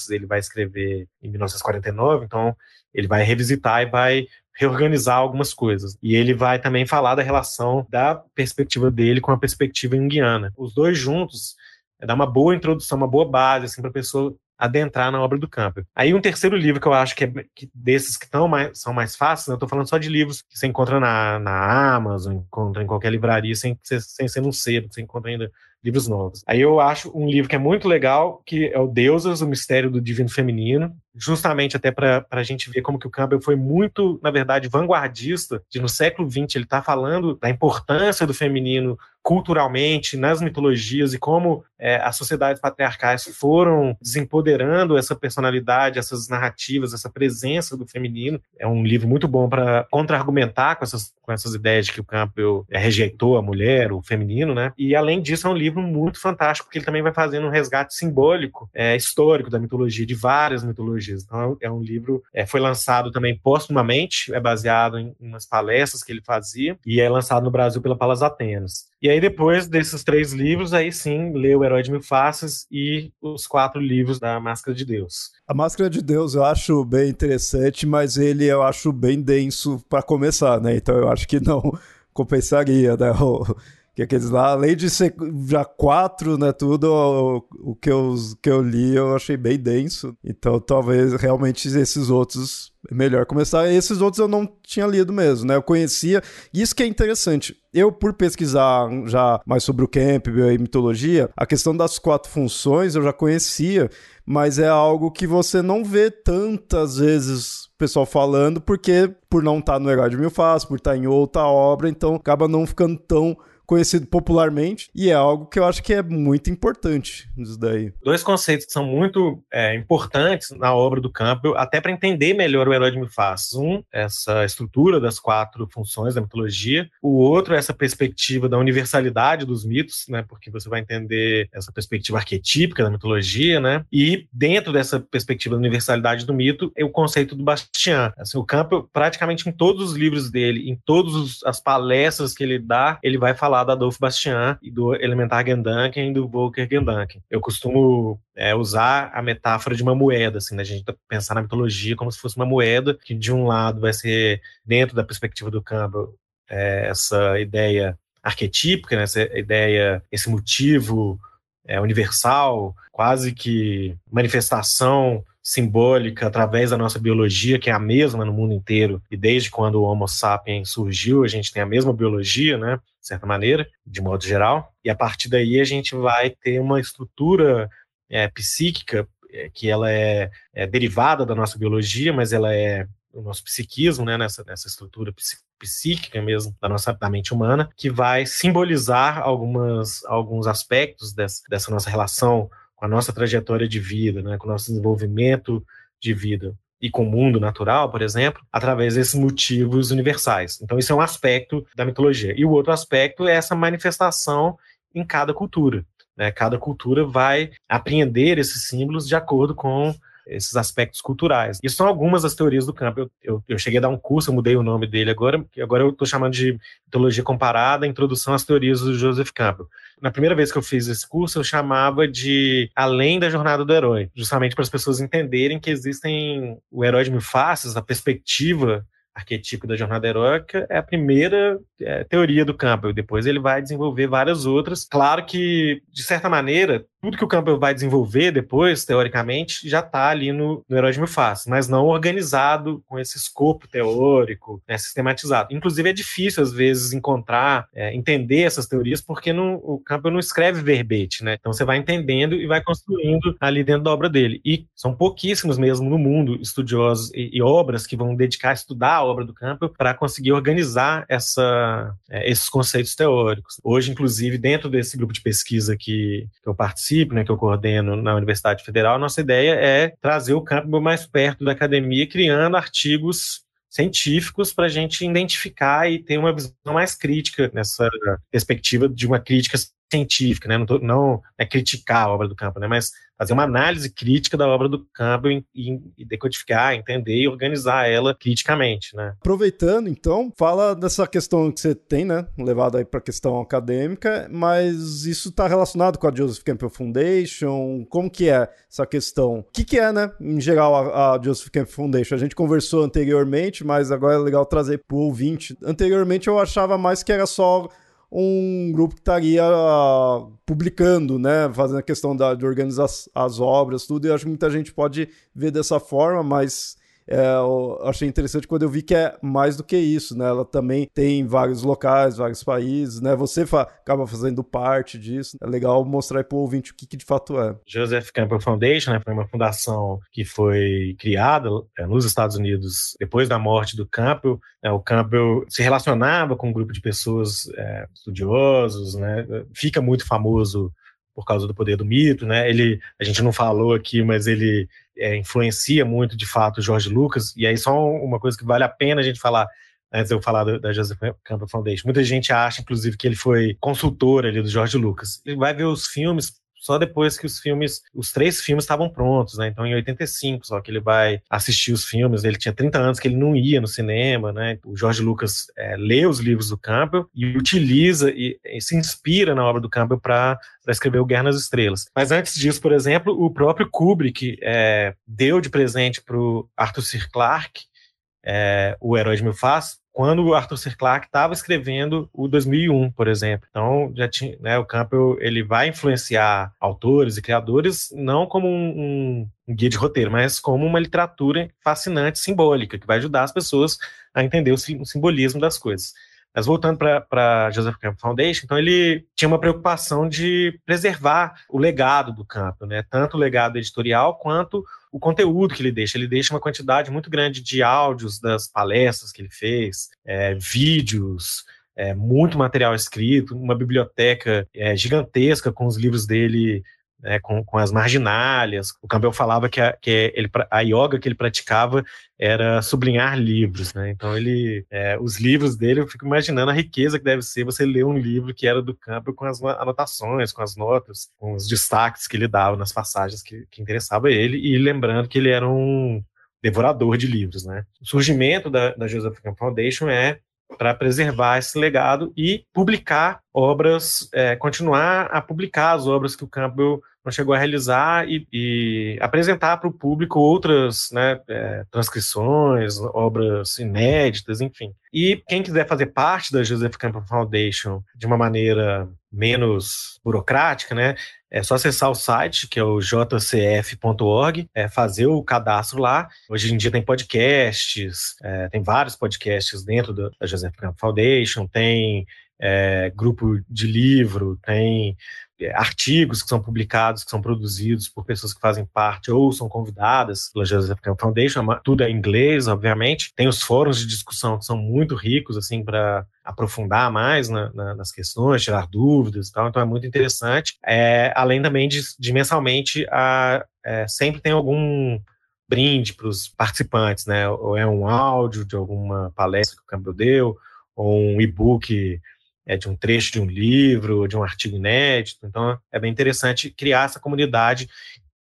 ele vai escrever em 1949, então ele vai revisitar e vai reorganizar algumas coisas. E ele vai também falar da relação da perspectiva dele com a perspectiva junguiana. Os dois juntos é, dá uma boa introdução, uma boa base assim, para a pessoa adentrar na obra do Campbell. Aí um terceiro livro que eu acho que é que desses que tão mais, são mais fáceis, né, eu estou falando só de livros que você encontra na, na Amazon, encontra em qualquer livraria sem, sem ser num sebo, você encontra ainda livros novos. Aí eu acho um livro que é muito legal, que é o Deusas, o Mistério do Divino Feminino, justamente até para a gente ver como que o Campbell foi muito, na verdade, vanguardista, de no século XX ele está falando da importância do feminino culturalmente, nas mitologias e como é, as sociedades patriarcais foram desempoderando essa personalidade, essas narrativas, essa presença do feminino. É um livro muito bom para contra-argumentar com essas, com essas ideias de que o Campbell é, rejeitou a mulher, o feminino, né? E além disso, é um livro muito fantástico, porque ele também vai fazendo um resgate simbólico, é, histórico da mitologia, de várias mitologias. Então, é um livro, é, foi lançado também postumamente, é baseado em umas palestras que ele fazia, e é lançado no Brasil pela Palas Atenas. E aí, depois desses três livros, aí sim, leu O Herói de Mil Faces e os quatro livros da Máscara de Deus. A Máscara de Deus eu acho bem interessante, mas ele eu acho bem denso para começar, né? Então eu acho que não [laughs] compensaria, né? Que aqueles lá, além de ser já quatro, né, tudo, o, o, que, eu, que eu li eu achei bem denso. Então talvez realmente esses outros é melhor começar. Esses outros eu não tinha lido mesmo, né? Eu conhecia. Isso que é interessante. Eu, por pesquisar já mais sobre o Campbell e mitologia, a questão das quatro funções eu já conhecia, mas é algo que você não vê tantas vezes pessoal falando, porque por não estar tá no Herói de Mil Faces, por estar tá em outra obra, então acaba não ficando tão conhecido popularmente, e é algo que eu acho que é muito importante isso daí. Dois conceitos que são muito é, importantes na obra do Campbell, até para entender melhor o Herói de Mil Faces. Um, essa estrutura das quatro funções da mitologia. O outro, essa perspectiva da universalidade dos mitos, né, porque você vai entender essa perspectiva arquetípica da mitologia, né, e dentro dessa perspectiva da universalidade do mito, é o conceito do Bastian. Assim, o Campbell, praticamente em todos os livros dele, em todas as palestras que ele dá, ele vai falar falar do Adolfo Bastian e do Elementar Gendanken e do Volker Gendanken. Eu costumo é, usar a metáfora de uma moeda, assim, né? a gente pensar na mitologia como se fosse uma moeda, que de um lado vai ser, dentro da perspectiva do Campbell, é, essa ideia arquetípica, né? essa ideia, esse motivo é, universal, quase que manifestação simbólica através da nossa biologia, que é a mesma no mundo inteiro, e desde quando o Homo sapiens surgiu, a gente tem a mesma biologia, né, de certa maneira, de modo geral, e a partir daí a gente vai ter uma estrutura é, psíquica é, que ela é, é, derivada da nossa biologia, mas ela é o nosso psiquismo, né, nessa, nessa estrutura psíquica mesmo da nossa da mente humana, que vai simbolizar algumas, alguns aspectos dessa, dessa nossa relação com a nossa trajetória de vida, né, com o nosso desenvolvimento de vida e com o mundo natural, por exemplo, através desses motivos universais. Então, isso é um aspecto da mitologia. E o outro aspecto é essa manifestação em cada cultura. Né? Cada cultura vai apreender esses símbolos de acordo com esses aspectos culturais. Isso são algumas das teorias do campo. Eu, eu, eu cheguei a dar um curso, eu mudei o nome dele agora, agora eu estou chamando de Mitologia Comparada, Introdução às Teorias do Joseph Campbell. Na primeira vez que eu fiz esse curso, eu chamava de Além da Jornada do Herói, justamente para as pessoas entenderem que existem o herói de mil faces, a perspectiva arquetípico da jornada heróica é a primeira é, teoria do Campbell. Depois ele vai desenvolver várias outras. Claro que, de certa maneira, tudo que o Campbell vai desenvolver depois, teoricamente, já está ali no, no Herói de Mil mas não organizado com esse escopo teórico, né, sistematizado. Inclusive, é difícil, às vezes, encontrar, é, entender essas teorias, porque não, o Campbell não escreve verbete, né? Então, você vai entendendo e vai construindo ali dentro da obra dele. E são pouquíssimos mesmo no mundo estudiosos e, e obras que vão dedicar a estudar a obra do Campbell para conseguir organizar essa, é, esses conceitos teóricos. Hoje, inclusive, dentro desse grupo de pesquisa que, que eu participo, né, que eu coordeno na Universidade Federal, nossa ideia é trazer o campo mais perto da academia, criando artigos científicos para a gente identificar e ter uma visão mais crítica nessa perspectiva de uma crítica científica, né? Não, tô, não é criticar a obra do campo, né? Mas fazer uma análise crítica da obra do campo e, e, decodificar, entender e organizar ela criticamente, né? Aproveitando, então, fala dessa questão que você tem, né? Levado aí para a questão acadêmica, mas isso está relacionado com a Joseph Campbell Foundation? Como que é essa questão? O que, que é, né? Em geral, a, a Joseph Campbell Foundation? A gente conversou anteriormente, mas agora é legal trazer para o ouvinte. Anteriormente eu achava mais que era só um grupo que estaria uh, publicando, né, fazendo a questão da, de organizar as obras, tudo, e acho que muita gente pode ver dessa forma, mas é, eu achei interessante quando eu vi que é mais do que isso, né? Ela também tem vários locais, vários países, né? Você fa acaba fazendo parte disso. É legal mostrar para o ouvinte o que, que, de fato é. Joseph Campbell Foundation né, foi uma fundação que foi criada é, nos Estados Unidos depois da morte do Campbell. É, o Campbell se relacionava com um grupo de pessoas é, estudiosos, né? Fica muito famoso por causa do poder do mito, né? Ele, a gente não falou aqui, mas ele é, influencia muito, de fato, o George Lucas. E aí só uma coisa que vale a pena a gente falar antes de eu falar da Joseph Campbell Foundation. Muita gente acha, inclusive, que ele foi consultor ali do George Lucas. Ele vai ver os filmes só depois que os filmes, os três filmes estavam prontos, né? Então em 85, só que ele vai assistir os filmes, ele tinha 30 anos que ele não ia no cinema, né? O George Lucas é, lê os livros do Campbell e utiliza e, e se inspira na obra do Campbell para escrever o Guerra nas Estrelas. Mas antes disso, por exemplo, o próprio Kubrick é, deu de presente para o Arthur C. Clarke é, o Herói de Mil Faces, quando o Arthur C. Clarke estava escrevendo o 2001, por exemplo. Então, já tinha, né, o Campbell ele vai influenciar autores e criadores não como um, um, guia de roteiro, mas como uma literatura fascinante, simbólica, que vai ajudar as pessoas a entender o, o simbolismo das coisas. Mas voltando para a Joseph Campbell Foundation, então ele tinha uma preocupação de preservar o legado do Campbell, né? tanto o legado editorial quanto o conteúdo que ele deixa. Ele deixa uma quantidade muito grande de áudios das palestras que ele fez, é, vídeos, é, muito material escrito, uma biblioteca é, gigantesca com os livros dele né, com, com as marginálias. O Campbell falava que, a, que ele, a yoga que ele praticava era sublinhar livros, né? Então ele, é, os livros dele, eu fico imaginando a riqueza que deve ser você ler um livro que era do Campbell com as anotações, com as notas, com os destaques que ele dava nas passagens que, que interessava ele e lembrando que ele era um devorador de livros, né? O surgimento da, da Joseph Campbell Foundation é para preservar esse legado e publicar obras, é, continuar a publicar as obras que o Campbell não chegou a realizar e, e apresentar para o público outras né, é, transcrições, obras inéditas, enfim. E quem quiser fazer parte da Joseph Campbell Foundation de uma maneira menos burocrática, né, é só acessar o site, que é o jcf.org, é, fazer o cadastro lá. Hoje em dia tem podcasts, é, tem vários podcasts dentro da, Joseph Campbell Foundation, tem é, grupo de livro, tem artigos que são publicados, que são produzidos por pessoas que fazem parte ou são convidadas pela Joseph Campbell Foundation, tudo é inglês, obviamente. Tem os fóruns de discussão que são muito ricos, assim, para aprofundar mais na, na, nas questões, tirar dúvidas e tal, então é muito interessante. É, além também de, de mensalmente, a, é, sempre tem algum brinde para os participantes, né? Ou é um áudio de alguma palestra que o Campbell deu, ou um e-book é, de um trecho de um livro, de um artigo inédito. Então, é bem interessante criar essa comunidade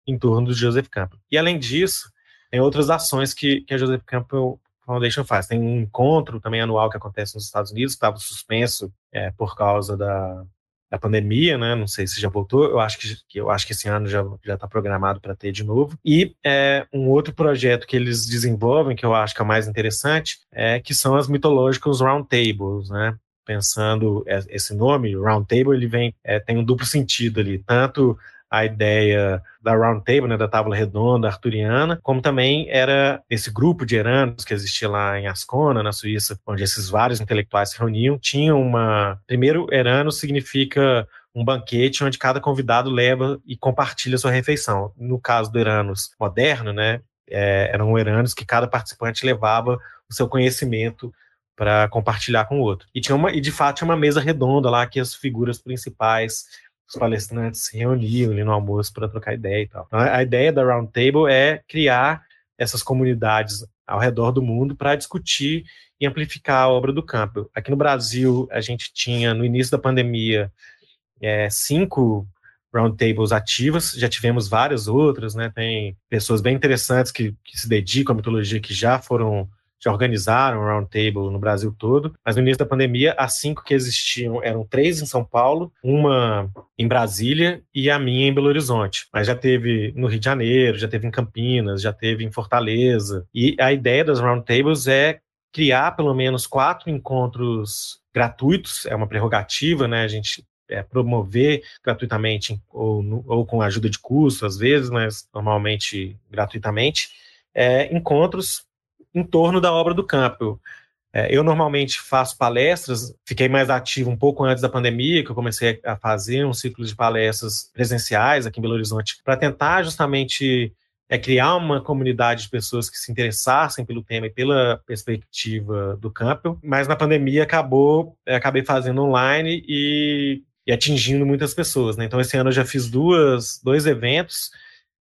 em torno do Joseph Campbell. E, além disso, tem outras ações que, que a Joseph Campbell Foundation faz. Tem um encontro também anual que acontece nos Estados Unidos, que estava suspenso é, por causa da, da pandemia, né? Não sei se já voltou. Eu acho que, eu acho que esse ano já já está programado para ter de novo. E é, um outro projeto que eles desenvolvem que eu acho que é o mais interessante é que são as mitológicas roundtables, né? Pensando esse nome, Roundtable, ele vem é, tem um duplo sentido ali, tanto a ideia da Round Table, né, da tábua redonda arturiana, como também era esse grupo de eranos que existia lá em Ascona, na Suíça, onde esses vários intelectuais se reuniam. Tinha uma. Primeiro, erano significa um banquete onde cada convidado leva e compartilha sua refeição. No caso do Eranos moderno, né, é, eram Eranos que cada participante levava o seu conhecimento para compartilhar com o outro. E tinha uma e de fato tinha uma mesa redonda lá que as figuras principais os palestrantes se reuniam ali no almoço para trocar ideia e tal. Então, a ideia da Round Table é criar essas comunidades ao redor do mundo para discutir e amplificar a obra do Campbell. Aqui no Brasil, a gente tinha, no início da pandemia, é, cinco roundtables ativas, já tivemos várias outras, né? Tem pessoas bem interessantes que, que se dedicam à mitologia que já foram já organizaram um roundtable no Brasil todo, mas no início da pandemia, as cinco que existiam eram três em São Paulo, uma em Brasília e a minha em Belo Horizonte. Mas já teve no Rio de Janeiro, já teve em Campinas, já teve em Fortaleza. E a ideia das roundtables é criar pelo menos quatro encontros gratuitos, é uma prerrogativa, né? A gente é, promover gratuitamente ou, ou com ajuda de custo, às vezes, mas normalmente gratuitamente, é, encontros em torno da obra do Campbell. É, eu normalmente faço palestras, fiquei mais ativo um pouco antes da pandemia, que eu comecei a fazer um ciclo de palestras presenciais aqui em Belo Horizonte, para tentar justamente é, criar uma comunidade de pessoas que se interessassem pelo tema e pela perspectiva do Campbell. Mas na pandemia acabou, é, acabei fazendo online e, e atingindo muitas pessoas. Né? Então esse ano eu já fiz duas, dois eventos.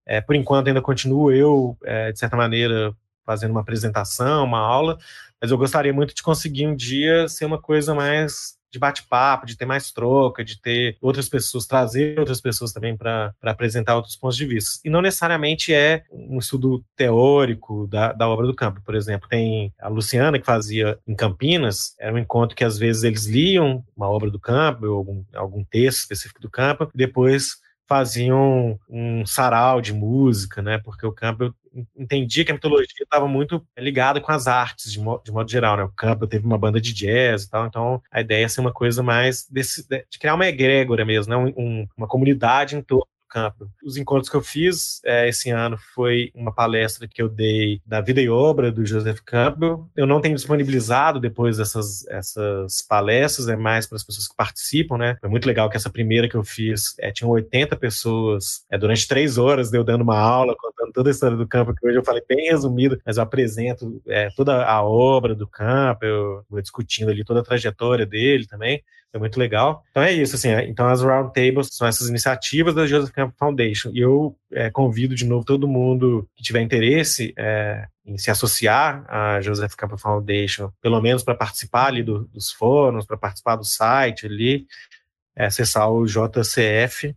É, por enquanto ainda continuo eu, é, de certa maneira, fazendo uma apresentação, uma aula, mas eu gostaria muito de conseguir um dia ser uma coisa mais de bate-papo, de ter mais troca, de ter outras pessoas, trazer outras pessoas também para apresentar outros pontos de vista. E não necessariamente é um estudo teórico da, da obra do campo. Por exemplo, tem a Luciana que fazia em Campinas, era um encontro que às vezes eles liam uma obra do campo, algum, algum texto específico do campo, e depois faziam um sarau de música, né? Porque o Campbell entendia que a mitologia estava muito ligada com as artes, de, mo de modo geral, né? O Campbell teve uma banda de jazz e tal, então a ideia é ser uma coisa mais desse, de criar uma egrégora mesmo, né? Um, uma comunidade em torno Campbell. Os encontros que eu fiz é, esse ano foi uma palestra que eu dei da vida e obra do Joseph Campbell. Eu não tenho disponibilizado depois essas, essas palestras, é mais para as pessoas que participam, né? Foi muito legal que essa primeira que eu fiz é, tinha 80 pessoas é, durante três horas, deu dando uma aula, contando toda a história do Campbell, que hoje eu falei bem resumido, mas eu apresento é, toda a obra do Campbell, vou discutindo ali toda a trajetória dele também. Foi muito legal. Então é isso, assim. Então as roundtables são essas iniciativas da Joseph Campbell Foundation. E eu é, convido de novo todo mundo que tiver interesse é, em se associar à Joseph Campbell Foundation, pelo menos para participar ali do, dos fóruns, para participar do site ali, é acessar o jcf.org.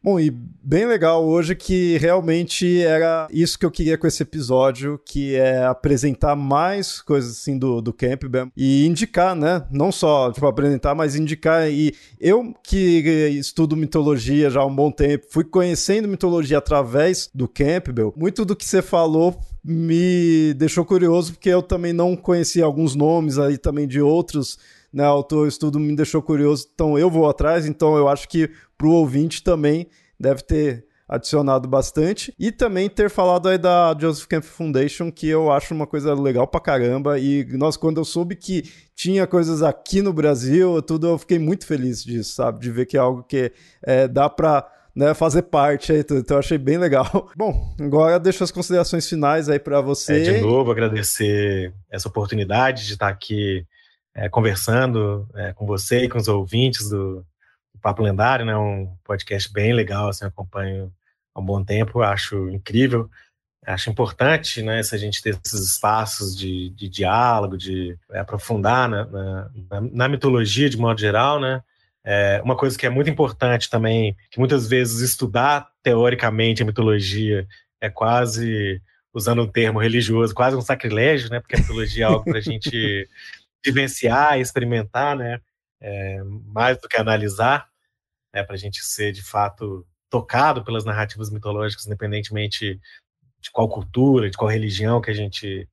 Bom, e bem legal hoje que realmente era isso que eu queria com esse episódio, que é apresentar mais coisas assim do, do Campbell e indicar, né? Não só tipo, apresentar, mas indicar. E eu que estudo mitologia já há um bom tempo, fui conhecendo mitologia através do Campbell, muito do que você falou me deixou curioso, porque eu também não conhecia alguns nomes aí também de outros né, autor, estudo me deixou curioso, então eu vou atrás, então eu acho que para o ouvinte também deve ter adicionado bastante e também ter falado aí da Joseph Camp Foundation, que eu acho uma coisa legal pra caramba e nós quando eu soube que tinha coisas aqui no Brasil, tudo eu fiquei muito feliz disso, sabe, de ver que é algo que é, dá para né, fazer parte aí, então eu achei bem legal. [laughs] Bom, agora deixo as considerações finais aí para você. É, de novo, agradecer essa oportunidade de estar aqui é, conversando é, com você e com os ouvintes do, do, Papo Lendário, né? Um podcast bem legal, assim, acompanho há um bom tempo, acho incrível, acho importante, né? Se a gente ter esses espaços de, de diálogo, de é, aprofundar na, na, na, mitologia de modo geral, né? É, uma coisa que é muito importante também, que muitas vezes estudar teoricamente a mitologia é quase usando um termo religioso, quase um sacrilégio, né? Porque a mitologia é algo para a gente [laughs] vivenciar, experimentar, né? É, mais do que analisar, né, para a gente ser de fato tocado pelas narrativas mitológicas, independentemente de qual cultura, de qual religião que a gente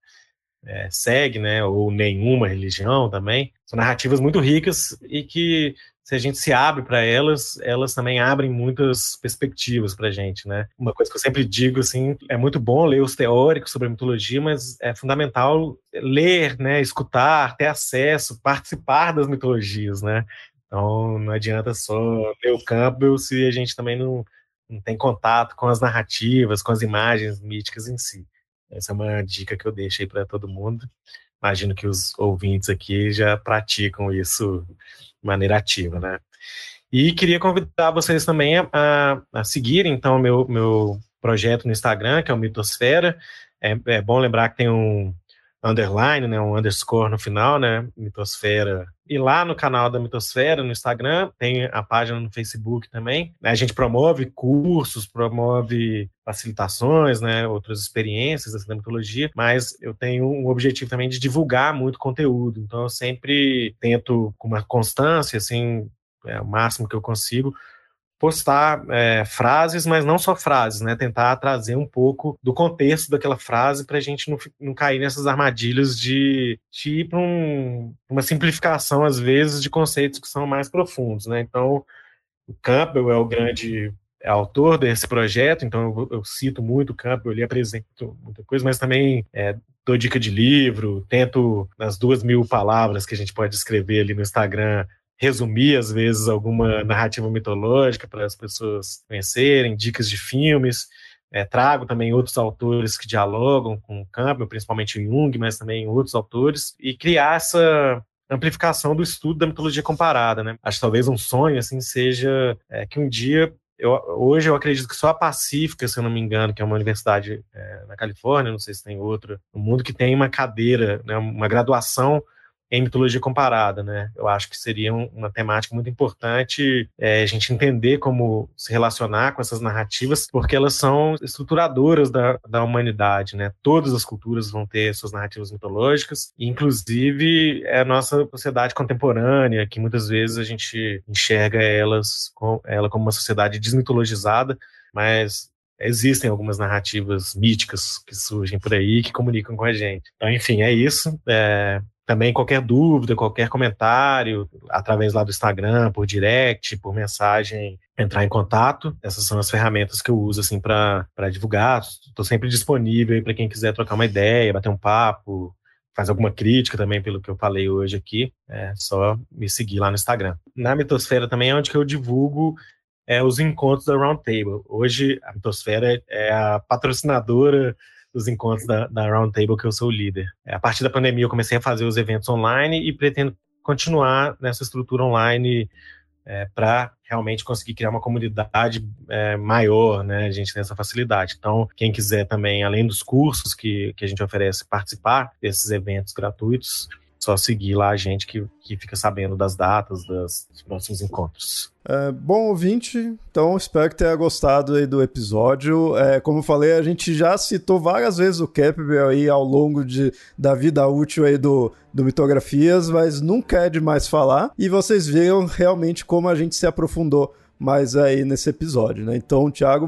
é, segue, né, ou nenhuma religião também. São narrativas muito ricas e que se a gente se abre para elas, elas também abrem muitas perspectivas para a gente, né? Uma coisa que eu sempre digo, assim, é muito bom ler os teóricos sobre a mitologia, mas é fundamental ler, né, escutar, ter acesso, participar das mitologias, né? Então, não adianta só ler o Campbell se a gente também não, não tem contato com as narrativas, com as imagens míticas em si. Essa é uma dica que eu deixo aí para todo mundo. Imagino que os ouvintes aqui já praticam isso maneira ativa, né? E queria convidar vocês também a, a seguir, então, meu, meu projeto no Instagram, que é o Mitosfera. É, é bom lembrar que tem um underline, né, um underscore no final, né, Mitosfera. E lá no canal da Mitosfera, no Instagram, tem a página no Facebook também. A gente promove cursos, promove facilitações, né, outras experiências assim, da mitologia, mas eu tenho um objetivo também de divulgar muito conteúdo. Então eu sempre tento com uma constância, assim, é, o máximo que eu consigo, postar é, frases, mas não só frases, né? Tentar trazer um pouco do contexto daquela frase para a gente não, não, cair nessas armadilhas de, de ir para um, uma simplificação, às vezes, de conceitos que são mais profundos, né? Então, o Campbell é o grande é autor desse projeto, então eu, eu, cito muito o Campbell, ele apresento muita coisa, mas também é, dou dica de livro, tento, nas duas mil palavras que a gente pode escrever ali no Instagram, resumir, às vezes, alguma narrativa mitológica para as pessoas conhecerem, dicas de filmes. É, trago também outros autores que dialogam com Campbell, principalmente Jung, mas também outros autores, e criar essa amplificação do estudo da mitologia comparada. Né? Acho que talvez um sonho assim seja é, que um dia eu, hoje eu acredito que só a Pacífica, se eu não me engano, que é uma universidade é, na Califórnia, não sei se tem outra no mundo, que tem uma cadeira, né, uma graduação em mitologia comparada, né? Eu acho que seria uma temática muito importante é, a gente entender como se relacionar com essas narrativas, porque elas são estruturadoras da, da humanidade, né? Todas as culturas vão ter suas narrativas mitológicas, inclusive é a nossa sociedade contemporânea, que muitas vezes a gente enxerga elas com, ela como uma sociedade desmitologizada, mas existem algumas narrativas míticas que surgem por aí que comunicam com a gente. Então, enfim, é isso. É, também qualquer dúvida, qualquer comentário, através lá do Instagram, por direct, por mensagem, entrar em contato. Essas são as ferramentas que eu uso assim para divulgar. Estou sempre disponível para quem quiser trocar uma ideia, bater um papo, faz alguma crítica também pelo que eu falei hoje aqui. É só me seguir lá no Instagram. Na Mitosfera também é onde eu divulgo é, os encontros da Roundtable. Hoje a Mitosfera é a patrocinadora dos encontros da, da Roundtable que eu sou o líder. É, a partir da pandemia eu comecei a fazer os eventos online e pretendo continuar nessa estrutura online é, para realmente conseguir criar uma comunidade é, maior, né? A gente tem essa facilidade. Então, quem quiser também, além dos cursos que, que a gente oferece, participar desses eventos gratuitos, só seguir lá a gente que, que fica sabendo das datas das, dos próximos encontros. É, bom ouvinte, então espero que tenha gostado aí do episódio. É, como eu falei, a gente já citou várias vezes o Campbell aí ao longo de, da vida útil aí do, do Mitografias, mas nunca é demais falar. E vocês viram realmente como a gente se aprofundou mais aí nesse episódio, né? Então, Thiago,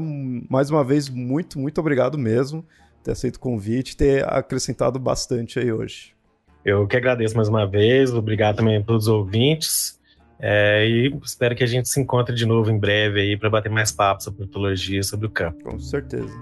mais uma vez, muito, muito obrigado mesmo ter aceito o convite, ter acrescentado bastante aí hoje. Eu que agradeço mais uma vez, obrigado também a todos os ouvintes. É, e espero que a gente se encontre de novo em breve aí para bater mais papos sobre mitologia, sobre o campo. Com certeza.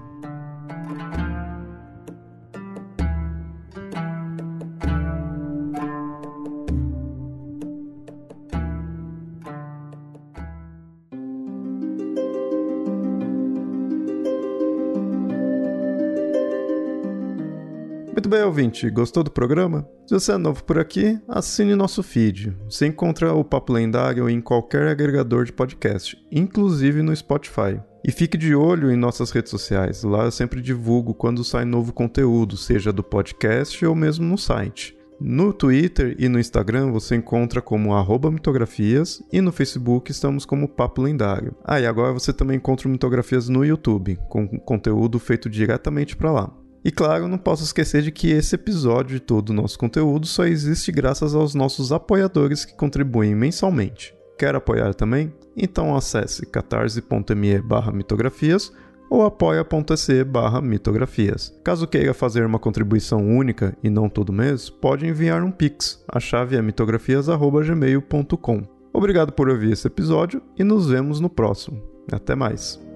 Muito bem, ouvinte, gostou do programa? Se você é novo por aqui, assine nosso feed. Você encontra o Papo Lendário em qualquer agregador de podcast, inclusive no Spotify. E fique de olho em nossas redes sociais, lá eu sempre divulgo quando sai novo conteúdo, seja do podcast ou mesmo no site. No Twitter e no Instagram você encontra como mitografias e no Facebook estamos como Papo Lendário. Ah, e agora você também encontra mitografias no YouTube, com conteúdo feito diretamente para lá. E claro, não posso esquecer de que esse episódio e todo o nosso conteúdo só existe graças aos nossos apoiadores que contribuem mensalmente. Quer apoiar também? Então acesse catarse.me mitografias ou apoia.se mitografias. Caso queira fazer uma contribuição única e não todo mês, pode enviar um pix. A chave é mitografias.gmail.com. Obrigado por ouvir esse episódio e nos vemos no próximo. Até mais.